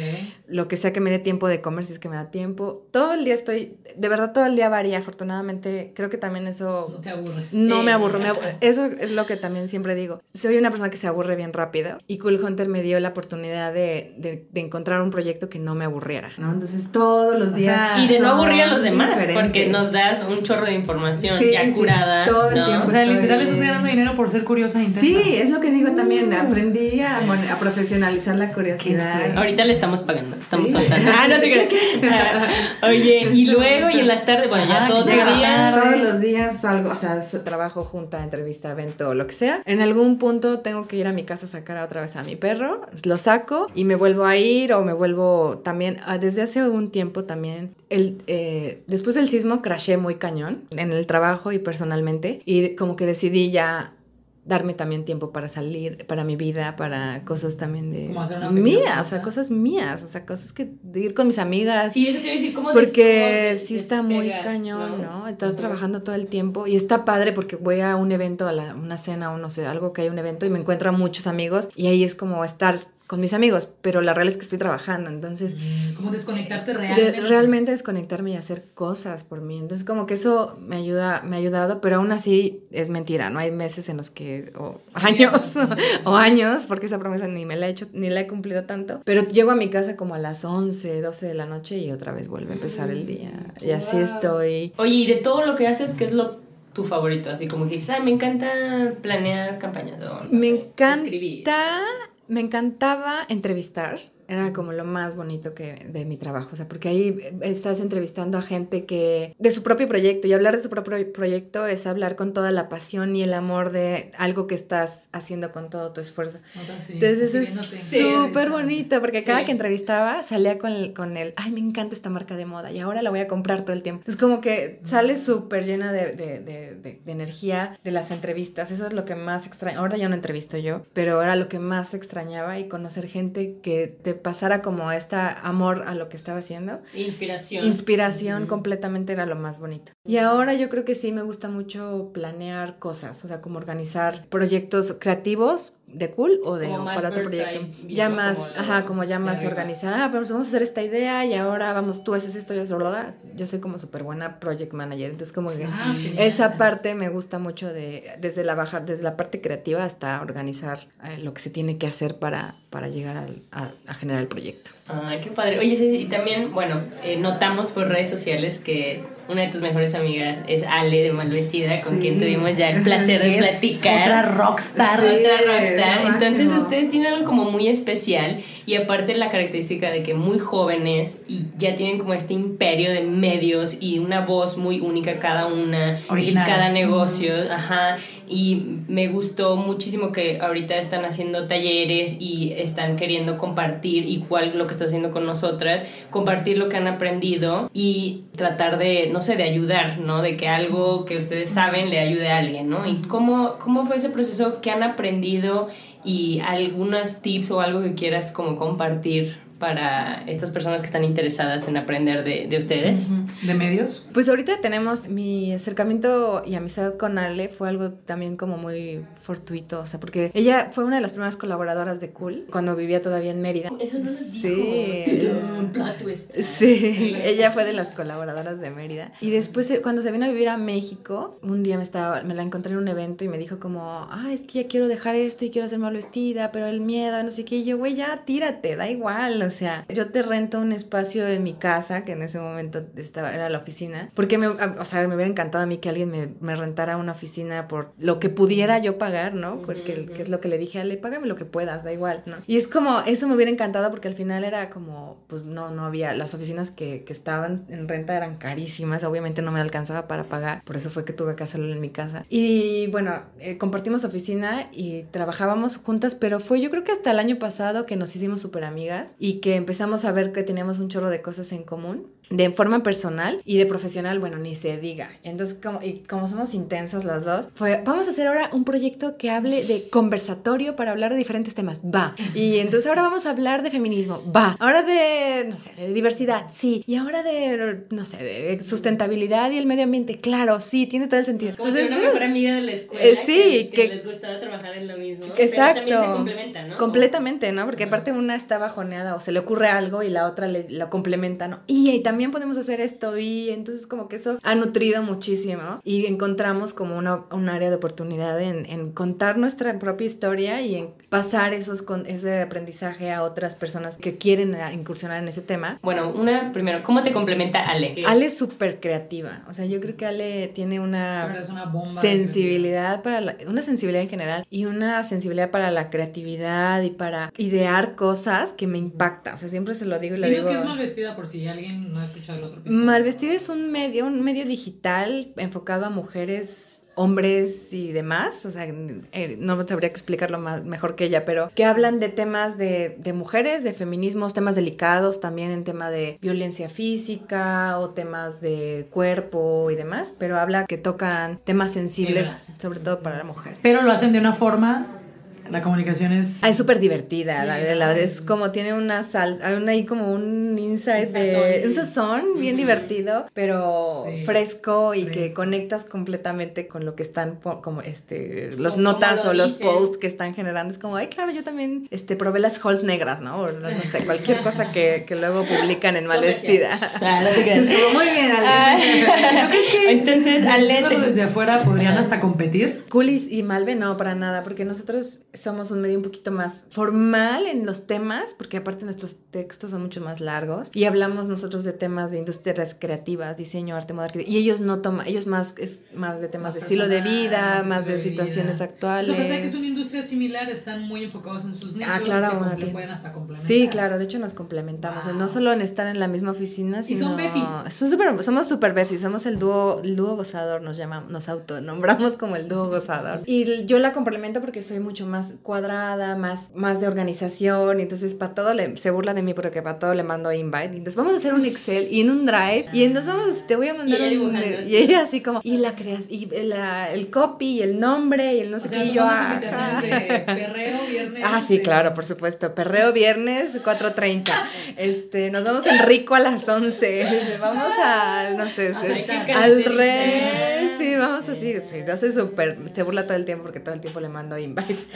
lo que sea que me dé tiempo de comer si es que me da tiempo. Todo el día estoy, de verdad todo el día varía, afortunadamente. Creo que también eso... No te aburres. No me aburro, me Eso es lo que también siempre digo. Soy una persona que se aburre bien rápido y Cool Hunter me dio la oportunidad de, de, encontrar un proyecto que no me aburriera, ¿no? Entonces todos los días... y de no aburrir a los demás, porque nos das un chorro de información ya curada. todo el tiempo. O sea, literal estás ganando dinero por ser curiosa e intensa. Sí, es lo que digo también. Aprendí a, a profesionalizar la curiosidad. Ahorita le estamos pagando, estamos soltando. ah, no te creas. Ah, oye, y luego y en las tardes, bueno, ya todo el día. Todos los días salgo, o sea, trabajo junta, entrevista, evento, lo que sea. En algún punto tengo que ir a mi casa a sacar otra vez a mi perro, lo saco y me vuelvo a ir o me vuelvo también, ah, desde hace un tiempo también, el, eh, después del sismo crashé muy cañón en el trabajo y personalmente y como que decidí ya darme también tiempo para salir, para mi vida, para cosas también de mía, o sea, cosas mías, o sea, cosas que de ir con mis amigas. Sí, eso te iba a decir, ¿cómo Porque sí está muy cañón, ¿no? Estar trabajando todo el tiempo y está padre porque voy a un evento, a la, una cena o no sé, algo que hay un evento y me encuentro a muchos amigos y ahí es como estar con mis amigos, pero la real es que estoy trabajando, entonces... Mm, como desconectarte realmente. realmente desconectarme y hacer cosas por mí. Entonces como que eso me ayuda, me ha ayudado, pero aún así es mentira, ¿no? Hay meses en los que, o años, o años, porque esa promesa ni me la he hecho, ni la he cumplido tanto, pero llego a mi casa como a las 11, 12 de la noche y otra vez vuelve a empezar el día. Y así estoy. Oye, y de todo lo que haces, ¿qué es lo tu favorito? Así como que dices, me encanta planear campañas. me encanta me encantaba entrevistar era como lo más bonito que de mi trabajo, o sea, porque ahí estás entrevistando a gente que de su propio proyecto y hablar de su propio proyecto es hablar con toda la pasión y el amor de algo que estás haciendo con todo tu esfuerzo. Entonces es súper bonito porque cada que entrevistaba salía con el, con el, ay, me encanta esta marca de moda y ahora la voy a comprar todo el tiempo. Es como que sale súper llena de, de, de, de, energía de las entrevistas, eso es lo que más extraña, ahora ya no entrevisto yo, pero era lo que más extrañaba y conocer gente que te pasara como este amor a lo que estaba haciendo. Inspiración. Inspiración completamente era lo más bonito. Y ahora yo creo que sí me gusta mucho planear cosas, o sea, como organizar proyectos creativos de cool o de para otro proyecto. Ya más, ajá, como ya más organizar. Ah, pero vamos a hacer esta idea y ahora vamos, tú haces esto, yo soy Yo soy como súper buena project manager, entonces como que ah, esa parte me gusta mucho de desde la bajar, desde la parte creativa hasta organizar eh, lo que se tiene que hacer para, para llegar a, a, generar el proyecto. Ay, qué padre. Oye, y también, bueno, eh, notamos por redes sociales que una de tus mejores amigas es Ale de Malvestida, con quien tuvimos ya el placer de platicar. Otra rockstar. otra rockstar. Entonces ustedes tienen algo como muy especial y aparte la característica de que muy jóvenes y ya tienen como este imperio de medios y una voz muy única cada una Original. y cada negocio, ajá, y me gustó muchísimo que ahorita están haciendo talleres y están queriendo compartir igual lo que está haciendo con nosotras, compartir lo que han aprendido y tratar de, no sé, de ayudar, ¿no? De que algo que ustedes saben le ayude a alguien, ¿no? ¿Y cómo, cómo fue ese proceso que han aprendido y algunas tips o algo que quieras como compartir para estas personas que están interesadas en aprender de, de ustedes? ¿De medios? Pues ahorita tenemos mi acercamiento y amistad con Ale fue algo también como muy fortuito, o sea, porque ella fue una de las primeras colaboradoras de Cool cuando vivía todavía en Mérida. Eso no sí. Sí, ella fue de las colaboradoras de Mérida. Y después eh, cuando se vino a vivir a México, un día me estaba me la encontré en un evento y me dijo como, "Ah, es que ya quiero dejar esto y quiero ser mal vestida, pero el miedo, no sé qué." Y yo, "Güey, ya tírate, da igual." O sea, yo te rento un espacio en mi casa, que en ese momento estaba, era la oficina, porque me, o sea, me hubiera encantado a mí que alguien me, me rentara una oficina por lo que pudiera yo pagar, ¿no? Porque que es lo que le dije a Ale, págame lo que puedas, da igual, ¿no? Y es como, eso me hubiera encantado porque al final era como, pues no, no había, las oficinas que, que estaban en renta eran carísimas, obviamente no me alcanzaba para pagar, por eso fue que tuve que hacerlo en mi casa. Y bueno, eh, compartimos oficina y trabajábamos juntas, pero fue yo creo que hasta el año pasado que nos hicimos súper amigas y que empezamos a ver que teníamos un chorro de cosas en común de forma personal y de profesional, bueno, ni se diga. Entonces, como, y como somos intensos los dos, fue, vamos a hacer ahora un proyecto que hable de conversatorio para hablar de diferentes temas. Va. Y entonces ahora vamos a hablar de feminismo. Va. Ahora de, no sé, de diversidad. Sí. Y ahora de, no sé, de sustentabilidad y el medio ambiente. Claro, sí, tiene todo el sentido. Como entonces, una mejor amiga de la escuela. Eh, sí, que, les gustaba trabajar en lo mismo. Exacto. Pero también se complementa, ¿no? Completamente, ¿no? Porque aparte una está bajoneada o se le ocurre algo y la otra le, lo complementa, ¿no? Y, también podemos hacer esto y entonces como que eso ha nutrido muchísimo y encontramos como una, un área de oportunidad en, en, contar nuestra propia historia y en pasar esos, con, ese aprendizaje a otras personas que quieren incursionar en ese tema. Bueno, una primero, ¿cómo te complementa Ale? Ale es súper creativa, o sea, yo creo que Ale tiene una, sensibilidad para la, una sensibilidad en general y una sensibilidad para la creatividad y para idear cosas que me impacta, o sea, siempre se lo digo y lo Dinos digo. que es mal vestida por si alguien no ha escuchado el otro episodio. Mal vestida es un medio, un medio digital enfocado a mujeres hombres y demás, o sea, eh, no sabría explicarlo más, mejor que ella, pero que hablan de temas de, de, mujeres, de feminismos, temas delicados, también en tema de violencia física o temas de cuerpo y demás, pero habla que tocan temas sensibles, sobre todo para la mujer. Pero lo hacen de una forma la comunicación es... Ah, es súper divertida, sí, la, la, la, es como tiene una salsa, hay ahí como un insight un de... Un sazón bien divertido, pero sí. fresco y fresco. que conectas completamente con lo que están, como este, las notas o los posts que están generando. Es como, ay, claro, yo también este, probé las halls negras, ¿no? O no sé, cualquier cosa que, que luego publican en Malvestida. Claro, no es como, muy bien, Ale. ¿No que Entonces, Ale... desde afuera podrían hasta competir? Coolies y Malve no, para nada, porque nosotros somos un medio un poquito más formal en los temas, porque aparte nuestros textos son mucho más largos y hablamos nosotros de temas de industrias creativas, diseño, arte, moda, ellos ellos no toman, ellos más es más de temas más de estilo de vida, más de, de situaciones vida. actuales. O sea, que es una industria similar, están muy enfocados en sus nichos, ah, claro, se pueden hasta complementar. Sí, claro, de hecho nos complementamos, wow. no solo en estar en la misma oficina, sino ¿Y son befis? Son super, somos super befis, somos el dúo, el dúo gozador, nos llamamos, nos autonombramos como el dúo gozador. Y yo la complemento porque soy mucho más cuadrada, más, más de organización, y entonces para todo le, se burla de mí porque para todo le mando invite. Y entonces vamos a hacer un Excel y en un Drive, y entonces vamos, te voy a mandar y un... Dibujando, y ella así como, y la creas, y la, el copy, y el nombre, y el no sé o sea, qué, y yo... Ah, de perreo viernes. Ah, sí, de... claro, por supuesto. Perreo viernes, 4.30. Este, nos vamos en Rico a las 11. Vamos a, no sé, al rey. Sí, vamos así. Sí, yo soy súper, se burla todo el tiempo porque todo el tiempo le mando invites.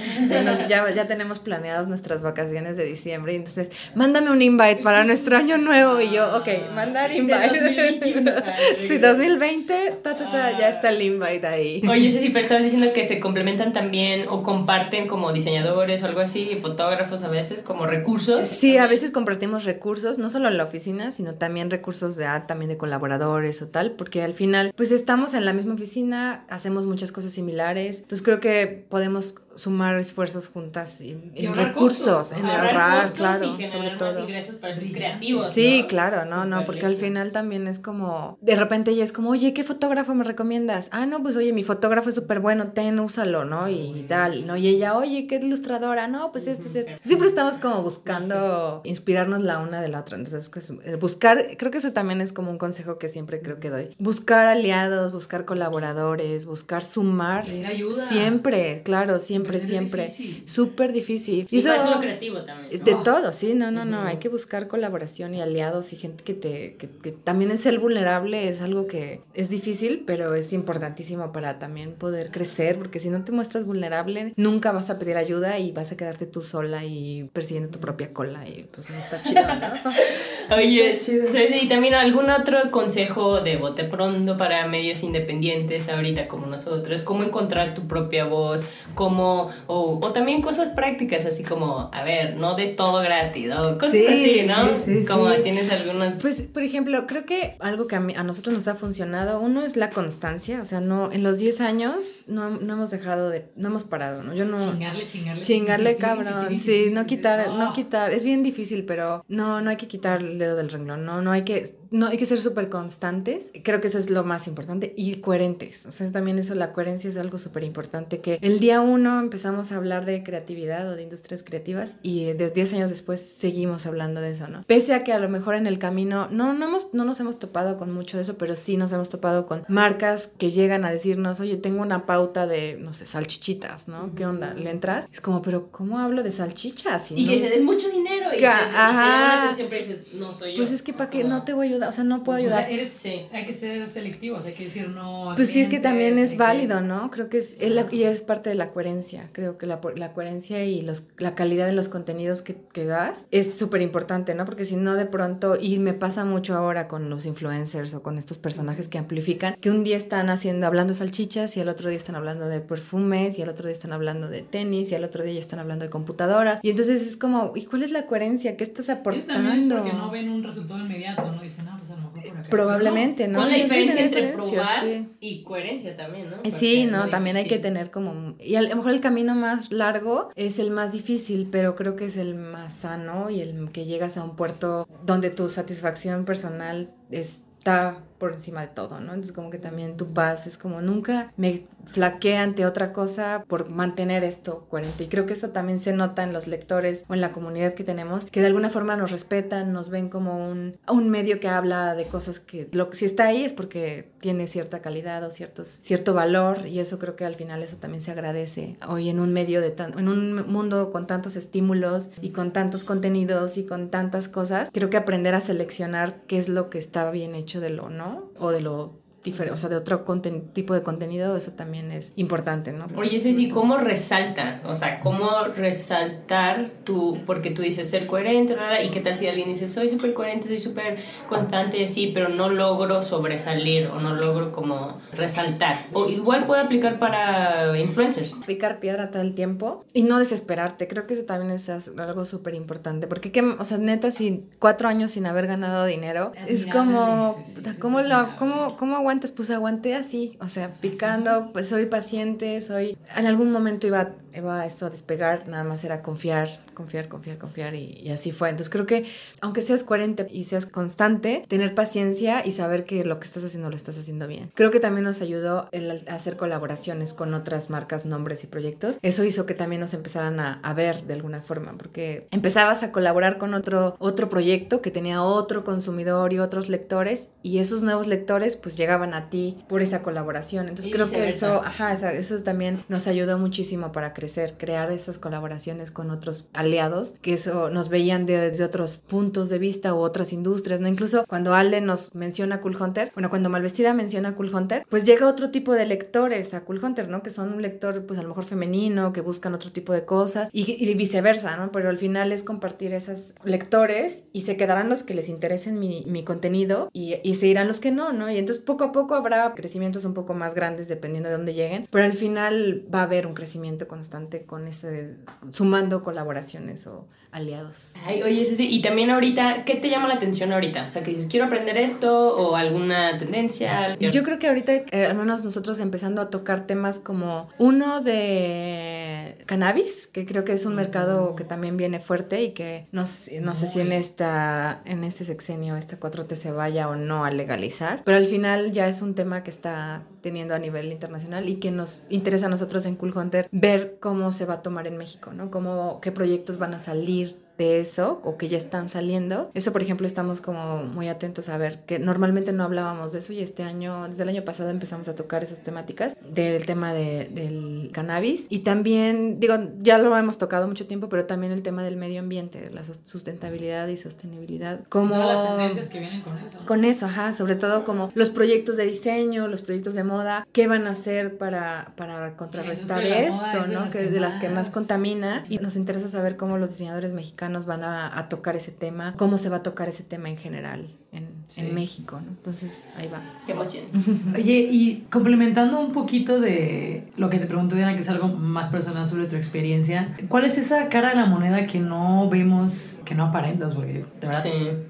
Nos, ya, ya tenemos planeadas nuestras vacaciones de diciembre. Y entonces, mándame un invite para nuestro año nuevo. Y yo, ok, mandar invite. 2021. sí, 2020, ta, ta, ta, ya está el invite ahí. Oye, Ceci, pero estabas diciendo que se complementan también o comparten como diseñadores o algo así, fotógrafos a veces, como recursos. Sí, a veces compartimos recursos, no solo en la oficina, sino también recursos de, ah, también de colaboradores o tal, porque al final, pues estamos en la misma oficina, hacemos muchas cosas similares, entonces creo que podemos sumar esfuerzos juntas en, en recursos, en ahorrar, claro, y sobre todo. ingresos para estos creativos. Sí, ¿no? claro, no, Super no, porque lindos. al final también es como, de repente ella es como, oye, ¿qué fotógrafo me recomiendas? Ah, no, pues oye, mi fotógrafo es súper bueno, ten, úsalo, ¿no? Y tal, ¿no? Y ella, oye, ¿qué ilustradora? No, pues este, este, este. Siempre estamos como buscando inspirarnos la una de la otra. Entonces, pues, buscar, creo que eso también es como un consejo que siempre creo que doy. Buscar aliados, buscar colaboradores, buscar sumar. Pedir ayuda. Siempre, claro, siempre, siempre. Súper difícil. Y, eso es lo creativo también. ¿no? De todo, sí, no, no, no. Hay que buscar colaboración y aliados y gente que te. Que, que también es ser vulnerable, es algo que es difícil, pero es importantísimo para también poder crecer, porque si no te muestras vulnerable, nunca vas a pedir ayuda y vas a quedarte tú sola y persiguiendo tu propia cola y pues no está chido, ¿no? Oye, Ceci, y también algún otro consejo de bote pronto para medios independientes ahorita como nosotros, cómo encontrar tu propia voz, cómo, o, o también cosas prácticas, así como, a ver, no des todo gratis, o cosas Sí, así, ¿no? sí, sí, como sí. tienes algunos... Pues, por ejemplo, creo que algo que a, mí- a nosotros nos ha funcionado, uno es la constancia, o sea, no, en los 10 años no, no hemos dejado de, no hemos parado, ¿no? Yo no... Chingarle, chingarle. Chingarle cabrón, sí, no quitar, no quitar, es bien difícil, pero no, no hay que quitar el dedo del renglón, no, no hay que, No, hay que ser súper constantes. Creo que eso es lo más importante. Y coherentes. O sea, también eso, la coherencia es algo súper importante. Que el día uno empezamos a hablar de creatividad o de industrias creativas y de 10 años después seguimos hablando de eso, ¿no? Pese a que a lo mejor en el camino no, no, hemos, no nos hemos topado con mucho de eso, pero sí nos hemos topado con marcas que llegan a decirnos, oye, tengo una pauta de, no sé, salchichitas, ¿no? ¿Qué onda? ¿Le entras? Es como, pero ¿cómo hablo de salchichas? Y, que se des mucho dinero y, Ajá. siempre dices, no soy yo. Pues es que para qué no te voy a ayudar, o sea, no puedo ayudar. Hay que ser selectivos, hay que decir no. Pues sí, es que también es válido, ¿no? Creo que es, y es parte de la coherencia. Creo que la, la coherencia y los, la calidad de los contenidos que, que das es súper importante, ¿no? Porque si no, de pronto, y me pasa mucho ahora con los influencers o con estos personajes que amplifican, que un día están haciendo, hablando salchichas y el otro día están hablando de perfumes y el otro día están hablando de tenis y el otro día ya están hablando de computadoras. Y entonces es como, ¿y cuál es la coherencia? ¿Qué estás aportando? también es porque no ven un resultado inmediato, ¿no? Dicen, ah, pues a lo mejor por acá. Probablemente, ¿no? Con la diferencia entre probar y coherencia también, ¿no? sí, no, también hay que tener como... Y a lo mejor el camino más largo es el más difícil, pero creo que es el más sano y el que llegas a un puerto donde tu satisfacción personal está por encima de todo, ¿no? Entonces como que también tu paz es como nunca me flaquea ante otra cosa por mantener esto coherente. Y creo que eso también se nota en los lectores o en la comunidad que tenemos, que de alguna forma nos respetan, nos ven como un, un medio que habla de cosas que si está ahí es porque tiene cierta calidad o ciertos, cierto valor y eso creo que al final eso también se agradece hoy en un medio de tan, en un mundo con tantos estímulos y con tantos contenidos y con tantas cosas, creo que aprender a seleccionar qué es lo que está bien hecho de lo no o de lo o sea, de otro tipo de contenido, eso también es importante, ¿no? Oye, Ceci, ¿cómo resalta? O sea, ¿cómo resaltar tú, porque tú dices ser coherente, y qué tal si alguien dice, soy súper coherente, soy súper constante y así, pero no logro sobresalir o no logro como resaltar? O igual puede aplicar para influencers. Picar piedra todo el tiempo y no desesperarte, creo que eso también es algo súper importante, porque, ¿qué, o sea, neta, si cuatro años sin haber ganado dinero, es como, ¿cómo, lo, cómo, cómo pues aguanté así, o sea, picando, pues soy paciente, soy... En algún momento iba, iba esto a despegar, nada más era confiar, confiar, confiar, confiar y, así fue. Entonces creo que aunque seas coherente y seas constante, tener paciencia y saber que lo que estás haciendo lo estás haciendo bien. Creo que también nos ayudó el hacer colaboraciones con otras marcas, nombres y proyectos. Eso hizo que también nos empezaran a, a ver de alguna forma, porque empezabas a colaborar con otro, otro proyecto que tenía otro consumidor y otros lectores y esos nuevos lectores pues llegaban a ti por esa colaboración. Entonces creo que eso, ajá, eso también nos ayudó muchísimo para crecer, crear esas colaboraciones con otros aliados, que eso nos veían desde otros puntos de vista u otras industrias, ¿no? Incluso cuando Ale nos menciona Cool Hunter, bueno, cuando Malvestida menciona Cool Hunter, pues llega otro tipo de lectores a Cool Hunter, ¿no? Que son un lector, pues a lo mejor femenino, que buscan otro tipo de cosas y, viceversa, ¿no? Pero al final es compartir esos lectores y se quedarán los que les interesen mi, mi contenido y, y se irán los que no, ¿no? Y entonces poco a poco habrá crecimientos un poco más grandes dependiendo de dónde lleguen, pero al final va a haber un crecimiento constante con ese, sumando colaboraciones o aliados. Ay, oye, sí, sí, y también ahorita, ¿qué te llama la atención ahorita? O sea, que dices, quiero aprender esto o alguna tendencia. Yo creo que ahorita, eh, al menos nosotros empezando a tocar temas como uno de cannabis, que creo que es un mercado que también viene fuerte y que no, no sé si en, esta, en este sexenio, esta 4T se vaya o no a legalizar, pero al final ya es un tema que está teniendo a nivel internacional y que nos interesa a nosotros en Cool Hunter ver cómo se va a tomar en México, ¿no? Cómo, qué proyectos van a salir de eso o que ya están saliendo. Eso, por ejemplo, estamos como muy atentos a ver que normalmente no hablábamos de eso y este año, desde el año pasado empezamos a tocar esas temáticas del tema de, del cannabis y también, digo, ya lo hemos tocado mucho tiempo, pero también el tema del medio ambiente, la sustentabilidad y sostenibilidad. Como, Todas las tendencias que vienen con eso. Con eso, ajá, sobre todo como los proyectos de diseño, los proyectos de moda, qué van a hacer para, para contrarrestar esto, ¿no? Que de las que más contamina y nos interesa saber cómo los diseñadores mexicanos nos van a, tocar ese tema, cómo se va a tocar ese tema en general en, México, ¿no? Entonces, ahí va. Qué emoción. Oye, y complementando un poquito de lo que te pregunto, Diana, que es algo más personal sobre tu experiencia, ¿cuál es esa cara de la moneda que no vemos, que no aparentas? Porque de verdad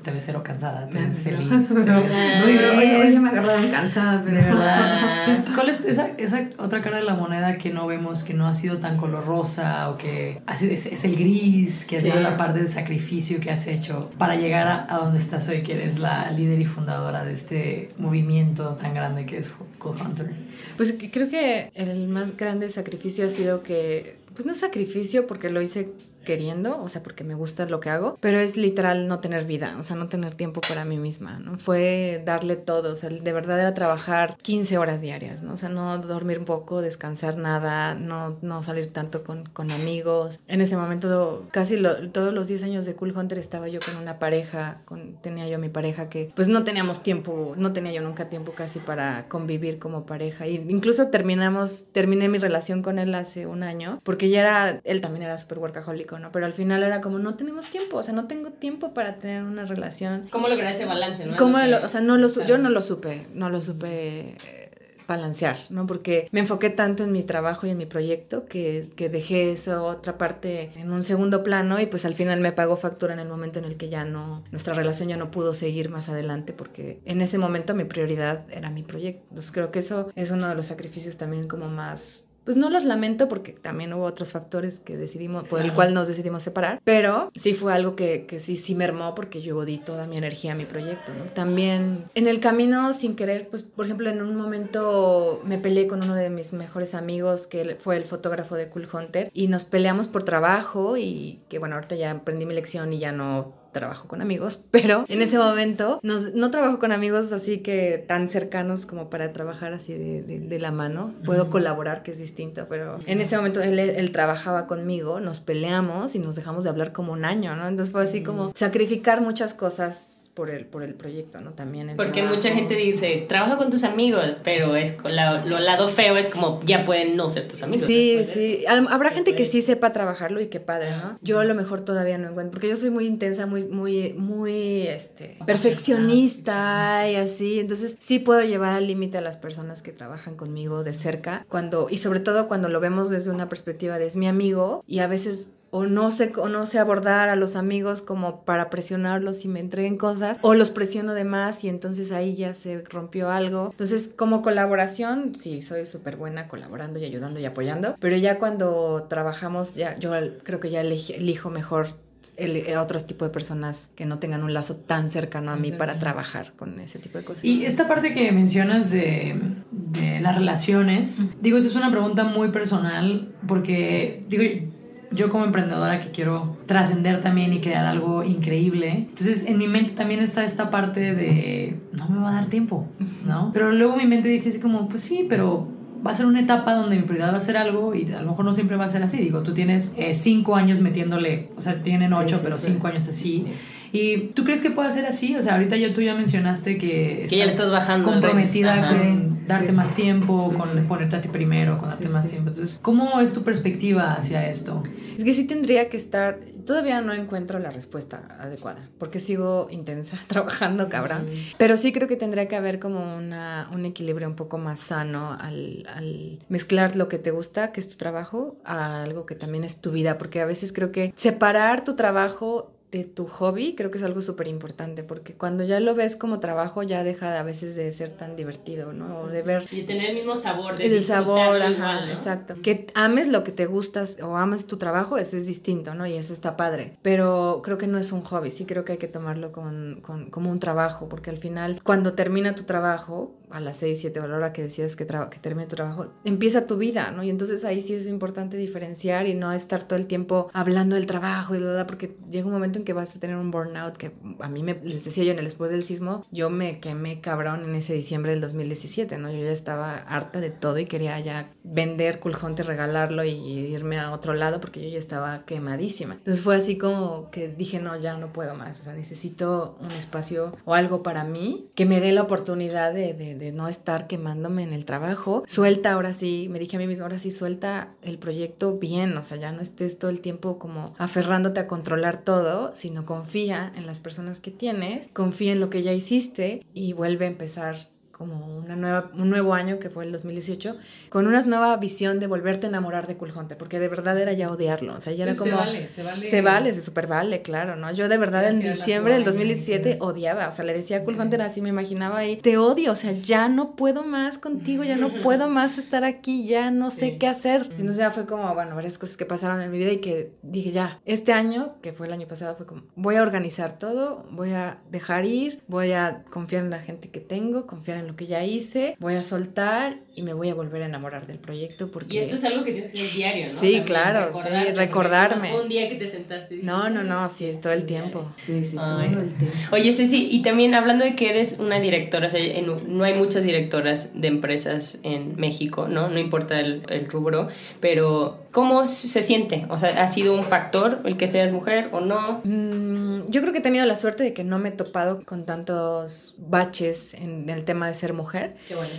te ves cero cansada, te ves feliz, te ves muy bien. Oye, me agarraron cansada, pero... De verdad. Entonces, ¿cuál es esa, esa, otra cara de la moneda que no vemos, que no ha sido tan color rosa o que ha sido, es, el gris, que ha sido la parte de sacrificio que has hecho para llegar a, a donde estás hoy, que eres la líder y fundadora de este movimiento tan grande que es Cool Hunter? Pues creo que el más grande sacrificio ha sido que, pues no es sacrificio porque lo hice queriendo, o sea, porque me gusta lo que hago, pero es literal no tener vida, o sea, no tener tiempo para mí misma, ¿no? Fue darle todo, o sea, de verdad era trabajar 15 horas diarias, ¿no? O sea, no dormir poco, descansar nada, no, no salir tanto con, con amigos. En ese momento, casi todos los 10 años de Cool Hunter estaba yo con una pareja, con, tenía yo mi pareja que pues no teníamos tiempo, no tenía yo nunca tiempo casi para convivir como pareja. Y incluso terminamos, terminé mi relación con él hace un año, porque ya era, él también era súper workaholic pero al final era como, no tenemos tiempo, o sea, no tengo tiempo para tener una relación. ¿Cómo lograr ese balance, no? ¿Cómo o sea, no lo, yo no lo supe, no lo supe eh, balancear, ¿no? Porque me enfoqué tanto en mi trabajo y en mi proyecto que, que dejé esa otra parte en un segundo plano y pues al final me pagó factura en el momento en el que ya no, nuestra relación ya no pudo seguir más adelante porque en ese momento mi prioridad era mi proyecto. Entonces creo que eso es uno de los sacrificios también como más pues no los lamento porque también hubo otros factores que decidimos, por el cual nos decidimos separar, pero sí fue algo que, que sí, sí mermó porque yo di toda mi energía a mi proyecto, ¿no? También en el camino, sin querer, pues por ejemplo, en un momento me peleé con uno de mis mejores amigos que fue el fotógrafo de Cool Hunter y nos peleamos por trabajo y que bueno, ahorita ya aprendí mi lección y ya no trabajo con amigos, pero en ese momento no trabajo con amigos así que tan cercanos como para trabajar así de, de, la mano. Puedo colaborar, que es distinto, pero en ese momento él, él, trabajaba conmigo, nos peleamos y nos dejamos de hablar como un año, ¿no? Entonces fue así como sacrificar muchas cosas por el, por el proyecto, ¿no? También. Porque mucha gente dice, trabaja con tus amigos, pero es lo lado feo es como ya pueden no ser tus amigos. Sí, sí. Habrá gente que sí sepa trabajarlo y que padre, ¿no? Yo a lo mejor todavía no encuentro, porque yo soy muy intensa, muy, muy, muy, este, perfeccionista y así. Entonces sí puedo llevar al límite a las personas que trabajan conmigo de cerca, cuando, y sobre todo cuando lo vemos desde una perspectiva de es mi amigo y a veces o no sé, o no sé abordar a los amigos como para presionarlos y me entreguen cosas, o los presiono de más y entonces ahí ya se rompió algo. Entonces, como colaboración, sí, soy súper buena colaborando y ayudando y apoyando, pero ya cuando trabajamos, ya yo creo que ya elijo mejor el, eh, otros tipos de personas que no tengan un lazo tan cercano a mí para trabajar con ese tipo de cosas. Y esta parte que mencionas de, de las relaciones, digo, eso es una pregunta muy personal porque, digo, yo como emprendedora que quiero trascender también y crear algo increíble, entonces en mi mente también está esta parte de no me va a dar tiempo, ¿no? Pero luego mi mente dice así como, pues sí, pero va a ser una etapa donde mi prioridad va a ser algo y a lo mejor no siempre va a ser así. Digo, tú tienes eh, cinco años metiéndole, o sea, tienen ocho, pero cinco años así. ¿Y tú crees que puede ser así? O sea, ahorita ya tú ya mencionaste que, que ya le estás bajando comprometida con darte más tiempo, con ponerte a ti primero, con darte más tiempo. Entonces, ¿cómo es tu perspectiva hacia esto? Es que sí tendría que estar, todavía no encuentro la respuesta adecuada, porque sigo intensa, trabajando cabrón, pero sí creo que tendría que haber como una, un equilibrio un poco más sano al, al mezclar lo que te gusta, que es tu trabajo, a algo que también es tu vida, porque a veces creo que separar tu trabajo de tu hobby creo que es algo súper importante porque cuando ya lo ves como trabajo ya deja a veces de ser tan divertido, ¿no? O de ver... Y tener el mismo sabor. De el sabor, ajá, exacto. Que ames lo que te gustas o ames tu trabajo, eso es distinto, ¿no? Y eso está padre. Pero creo que no es un hobby, sí creo que hay que tomarlo con, con, como un trabajo porque al final cuando termina tu trabajo, a las 6, 7 o la hora que decides que, que termine tu trabajo, empieza tu vida, ¿no? Y entonces ahí sí es importante diferenciar y no estar todo el tiempo hablando del trabajo y bla, porque llega un momento en que vas a tener un burnout que a mí me, les decía yo en el después del sismo, yo me quemé cabrón en ese diciembre del 2017, ¿no? Yo ya estaba harta de todo y quería ya vender Cool regalarlo y, irme a otro lado porque yo ya estaba quemadísima. Entonces fue así como que dije, no, ya no puedo más, o sea, necesito un espacio o algo para mí que me dé la oportunidad de de, no estar quemándome en el trabajo. Suelta ahora sí, me dije a mí misma, ahora sí suelta el proyecto bien, o sea, ya no estés todo el tiempo como aferrándote a controlar todo, sino confía en las personas que tienes, confía en lo que ya hiciste y vuelve a empezar como una nueva, un nuevo año que fue el 2018, con una nueva visión de volverte a enamorar de Cool Hunter, porque de verdad era ya odiarlo, o sea, ya era como... Se vale, se vale. Se vale, se super vale, claro, ¿no? Yo de verdad en diciembre del 2017 odiaba, o sea, le decía a Cool Hunter así, me imaginaba ahí, te odio, o sea, ya no puedo más contigo, ya no puedo más estar aquí, ya no sé qué hacer. Entonces ya fue como, bueno, varias cosas que pasaron en mi vida y que dije, ya, este año, que fue el año pasado, fue como, voy a organizar todo, voy a dejar ir, voy a confiar en la gente que tengo, confiar en lo que ya hice, voy a soltar y me voy a volver a enamorar del proyecto porque... Y esto es algo que tienes que hacer diario, ¿no? Sí, claro, sí, recordarme. No un día que te sentaste. no, no, no, sí, es todo el tiempo. Sí, sí, todo el tiempo. Oye, Ceci, y también hablando de que eres una directora, o sea, no hay muchas directoras de empresas en México, ¿no? No importa el, el rubro, pero ¿cómo se siente? O sea, ¿ha sido un factor el que seas mujer o no? Mm, yo creo que he tenido la suerte de que no me he topado con tantos baches en el tema de ser mujer. Qué bueno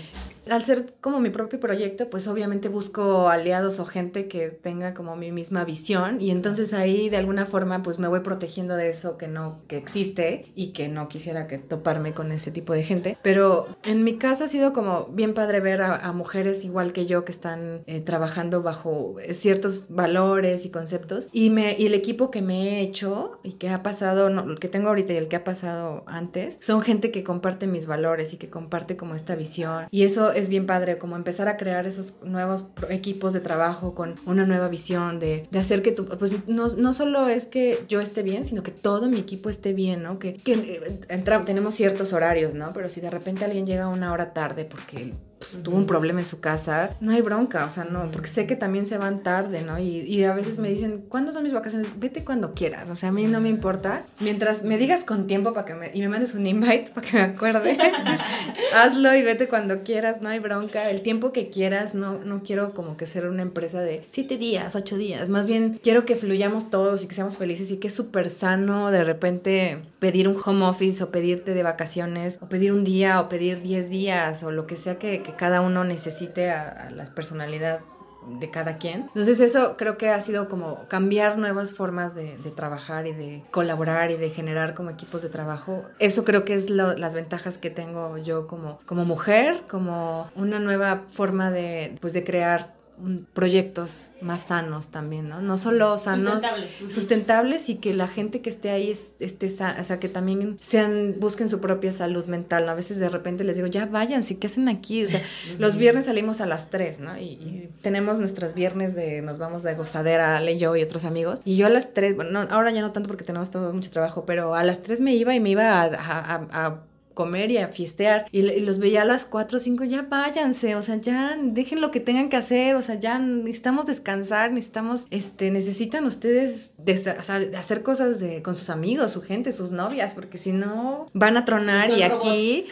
al ser como mi propio proyecto, pues obviamente busco aliados o gente que tenga como mi misma visión y entonces ahí de alguna forma pues me voy protegiendo de eso que no que existe y que no quisiera que toparme con ese tipo de gente. Pero en mi caso ha sido como bien padre ver a, mujeres igual que yo que están eh, trabajando bajo ciertos valores y conceptos y el equipo que me he hecho y que ha pasado, no, el que tengo ahorita y el que ha pasado antes, son gente que comparte mis valores y que comparte como esta visión y eso es bien padre, como empezar a crear esos nuevos equipos de trabajo con una nueva visión, de, de hacer que tú, pues no, no, solo es que yo esté bien, sino que todo mi equipo esté bien, ¿no? Que, que eh, tenemos ciertos horarios, ¿no? Pero si de repente alguien llega una hora tarde porque tuvo un problema en su casa, no hay bronca, o sea, no, porque sé que también se van tarde, ¿no? Y, y, a veces me dicen, ¿cuándo son mis vacaciones? Vete cuando quieras, o sea, a mí no me importa. Mientras me digas con tiempo para que me, y me mandes un invite para que me acuerde, hazlo y vete cuando quieras, no hay bronca. El tiempo que quieras, no, no quiero como que ser una empresa de siete días, ocho días, más bien quiero que fluyamos todos y que seamos felices y que es súper sano de repente pedir un home office o pedirte de vacaciones o pedir un día o pedir diez días o lo que sea que que cada uno necesite a, la personalidad de cada quien. Entonces eso creo que ha sido como cambiar nuevas formas de, trabajar y de colaborar y de generar como equipos de trabajo. Eso creo que es las ventajas que tengo yo como, como mujer, como una nueva forma de, pues, de crear proyectos más sanos también, ¿no? No solo sanos, sustentables, y que la gente que esté ahí esté, o sea, que también sean, busquen su propia salud mental, A veces de repente les digo, ya vayan, ¿sí qué hacen aquí? O sea, los viernes salimos a las 3, ¿no? Y, tenemos nuestros viernes de, nos vamos de gozadera, Ale, yo y otros amigos, y yo a las 3, bueno, ahora ya no tanto porque tenemos todo mucho trabajo, pero a las 3 me iba y me iba a comer y a fiestear. Y, los veía a las 4 o 5, ya váyanse, o sea, ya dejen lo que tengan que hacer, o sea, ya necesitamos descansar, necesitamos, este, necesitan ustedes hacer cosas de, con sus amigos, su gente, sus novias, porque si no van a tronar y aquí...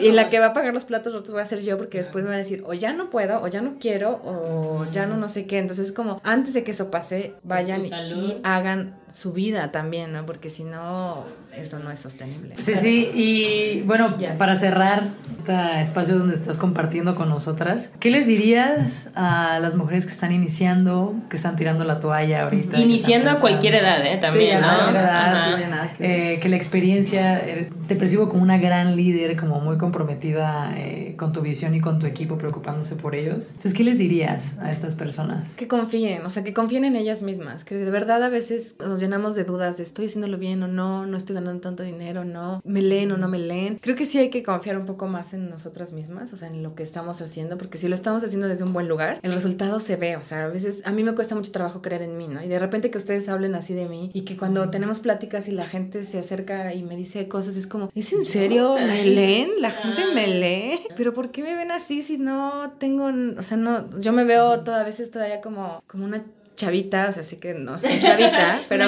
Y la que va a pagar los platos rotos voy a ser yo, porque después me van a decir, o ya no puedo, o ya no quiero, o ya no no sé qué. Entonces, como antes de que eso pase, vayan y hagan su vida también, ¿no? Porque si no, eso no es sostenible. Sí, sí, y bueno, para cerrar este espacio donde estás compartiendo con nosotras, ¿qué les dirías a las mujeres que están iniciando, que están tirando la toalla ahorita? Iniciando a cualquier edad, ¿eh? También, sí, ¿no? A cualquier edad, que... Eh, que la experiencia, eh, te percibo como una gran líder, como muy comprometida eh, con tu visión y con tu equipo, preocupándose por ellos. Entonces, ¿qué les dirías a estas personas? Que confíen, o sea, que confíen en ellas mismas, que de verdad a veces nos llenamos de dudas de estoy haciéndolo bien o no, no estoy ganando tanto dinero, no, me leen o no me leen. Creo que sí hay que confiar un poco más en nosotras mismas, o sea, en lo que estamos haciendo, porque si lo estamos haciendo desde un buen lugar, el resultado se ve, o sea, a veces a mí me cuesta mucho trabajo creer en mí, ¿no? Y de repente que ustedes hablen así de mí y que cuando tenemos pláticas y la gente se acerca y me dice cosas, es como, ¿es en serio? ¿Me leen? ¿La gente me lee? ¿Pero por qué me ven así si no tengo, o sea, no, yo me veo todas veces todavía como, como una chavita, o sea, sí que no soy chavita, pero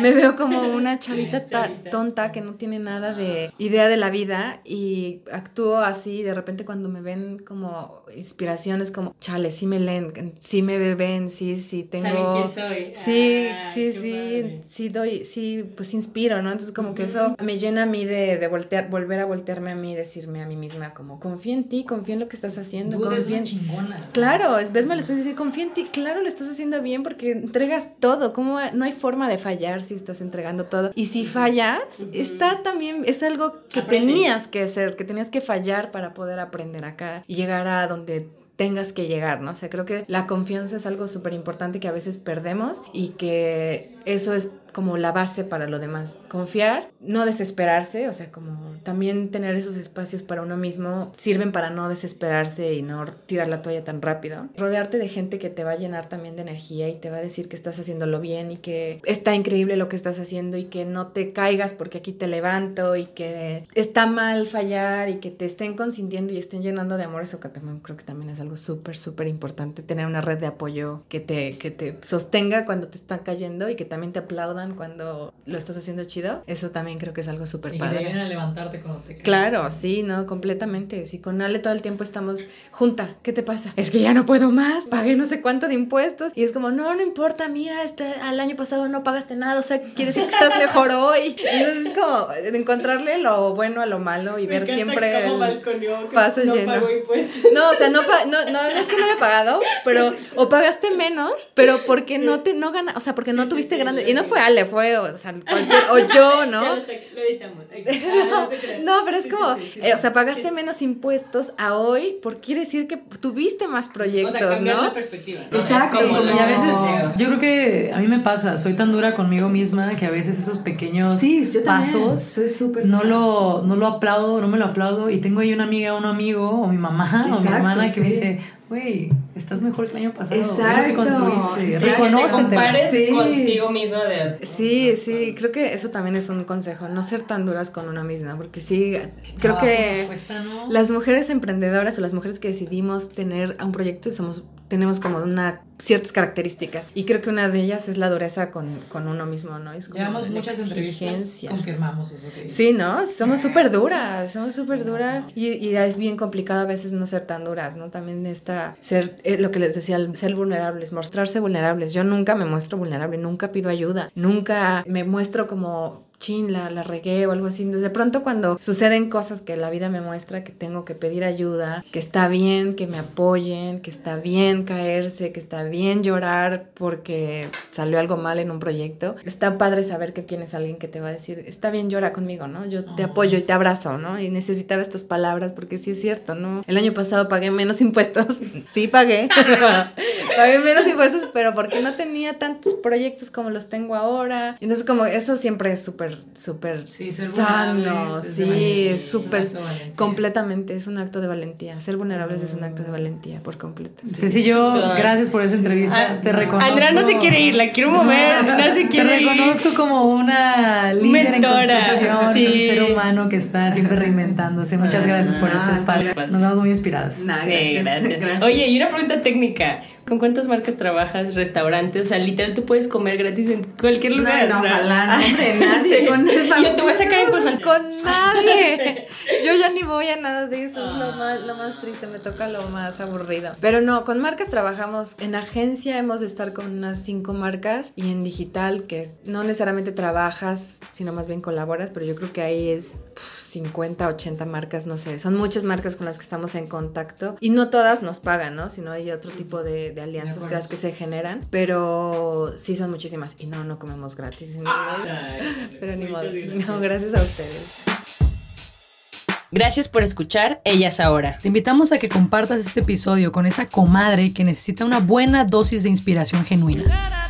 me veo como una chavita, tonta que no tiene nada de idea de la vida y actúo así, de repente cuando me ven como inspiraciones como, chale, sí me leen, sí me ven, sí, sí tengo... ¿Saben quién soy? Sí, ah, sí, sí, sí doy, sí, pues inspiro, ¿no? Entonces como que eso me llena a mí de, de voltear, volver a voltearme a mí, decirme a mí misma como, confía en ti, confía en lo que estás haciendo, confía en... chingona. Claro, es verme al espejo y decir, confía en ti, claro, lo estás haciendo bien bien porque entregas todo. ¿Cómo no hay forma de fallar si estás entregando todo? Y si fallas, está también, es algo que tenías que hacer, que tenías que fallar para poder aprender acá y llegar a donde tengas que llegar, ¿no? O sea, creo que la confianza es algo súper importante que a veces perdemos y que eso es como la base para lo demás. Confiar, no desesperarse, o sea, como también tener esos espacios para uno mismo sirven para no desesperarse y no tirar la toalla tan rápido. Rodearte de gente que te va a llenar también de energía y te va a decir que estás haciéndolo bien y que está increíble lo que estás haciendo y que no te caigas porque aquí te levanto y que está mal fallar y que te estén consintiendo y estén llenando de amor. Eso creo que también es algo súper, súper importante. Tener una red de apoyo que te, que te sostenga cuando te están cayendo y que también te aplaudan cuando lo estás haciendo chido. Eso también creo que es algo súper padre. Y que te vienen a levantarte cuando te caes. Claro, sí, no, completamente. Sí, con Ale todo el tiempo estamos junta. ¿Qué te pasa? Es que ya no puedo más. Pagué no sé cuánto de impuestos. Y es como, no, no importa, mira, este, al año pasado no pagaste nada. O sea, quiere decir que estás mejor hoy. Entonces es como encontrarle lo bueno a lo malo y ver siempre el paso no lleno. pago impuestos. No, o sea, no, pa- no, no, no es que no haya pagado, pero o pagaste menos, pero porque no te no gana, o sea, porque no tuviste grande y no fue Ale, fue o sea, cualquier o yo, ¿no? Lo editamos. No pero es Sí, como, sí, sí, sí. eh, o sea, pagaste menos impuestos a hoy, porque quiere decir que tuviste más O proyectos, sea, cambiar ¿no? la perspectiva. ¿no? Exacto, como Y a veces, yo creo que a mí me pasa, soy tan dura conmigo misma que a veces esos pequeños pasos soy súper no lo, no lo aplaudo, no me lo aplaudo. Y tengo ahí una amiga, un amigo, o mi mamá, o mi hermana que me sí. dice, güey, estás mejor que el año pasado. ve lo que Exacto, construiste. exacto. Que te Reconócete. compares Sí. contigo misma de... Sí, sí, creo que eso también es un consejo, no ser tan duras con una misma, porque sí, creo Trabajo que nos cuesta, ¿no? las mujeres emprendedoras o las mujeres que decidimos tener a un proyecto somos tenemos como una ciertas características y creo que una de ellas es la dureza con, con uno mismo, ¿no? Es como Llevamos muchas entrevistas, confirmamos eso que dices. Sí, ¿no? Somos súper duras, somos súper duras y, y es bien complicado a veces no ser tan duras, ¿no? También está ser, eh, lo que les decía, ser vulnerables, mostrarse vulnerables. Yo nunca me muestro vulnerable, nunca pido ayuda, nunca me muestro como chin, la, la regué o algo así. Entonces, de pronto cuando suceden cosas que la vida me muestra que tengo que pedir ayuda, que está bien que me apoyen, que está bien caerse, que está bien llorar porque salió algo mal en un proyecto, está padre saber que tienes a alguien que te va a decir, está bien, llora conmigo, ¿no? Yo te apoyo y te abrazo, ¿no? Y necesitaba estas palabras porque sí es cierto, ¿no? El año pasado pagué menos impuestos, sí pagué, pagué menos impuestos, pero porque no tenía tantos proyectos como los tengo ahora. Entonces, como eso siempre es súper, súper Sí, sano, es sí, es súper, completamente, es un acto de valentía. Ser vulnerables es un acto de valentía por completo. sí. Ceci, yo, gracias por esa entrevista. Ah, te reconozco. Andrea no se quiere ir, la quiero mover, no se Te quiere ir. reconozco como una líder Mentora, en construcción, sí. un ser humano que está siempre reinventándose. Muchas gracias por este Ah, espacio. Nos vemos muy inspiradas. Sí, gracias. Oye, y una pregunta técnica. ¿Con cuántas marcas trabajas? ¿Restaurantes? O sea, literal, tú puedes comer gratis en cualquier lugar. No, no, ojalá, no, hombre, nadie. Sí. Con, Yo te voy a sacar en Cool Con nadie. Yo ya ni voy a nada de eso. Es lo más, lo más triste. Me toca lo más aburrido. Pero no, con marcas trabajamos. En agencia hemos de estar con unas cinco marcas. Y en digital, que es, no necesariamente trabajas, sino más bien colaboras. Pero yo creo que ahí es 50, 80 marcas, no sé. Son muchas marcas con las que estamos en contacto. Y no todas nos pagan, ¿no? Sino hay otro tipo de, de alianzas que las que se generan. Pero sí son muchísimas. Y no, no comemos gratis. ni modo. Pero ni modo. No, gracias a ustedes. Gracias por escuchar Ellas Ahora. Te invitamos a que compartas este episodio con esa comadre que necesita una buena dosis de inspiración genuina.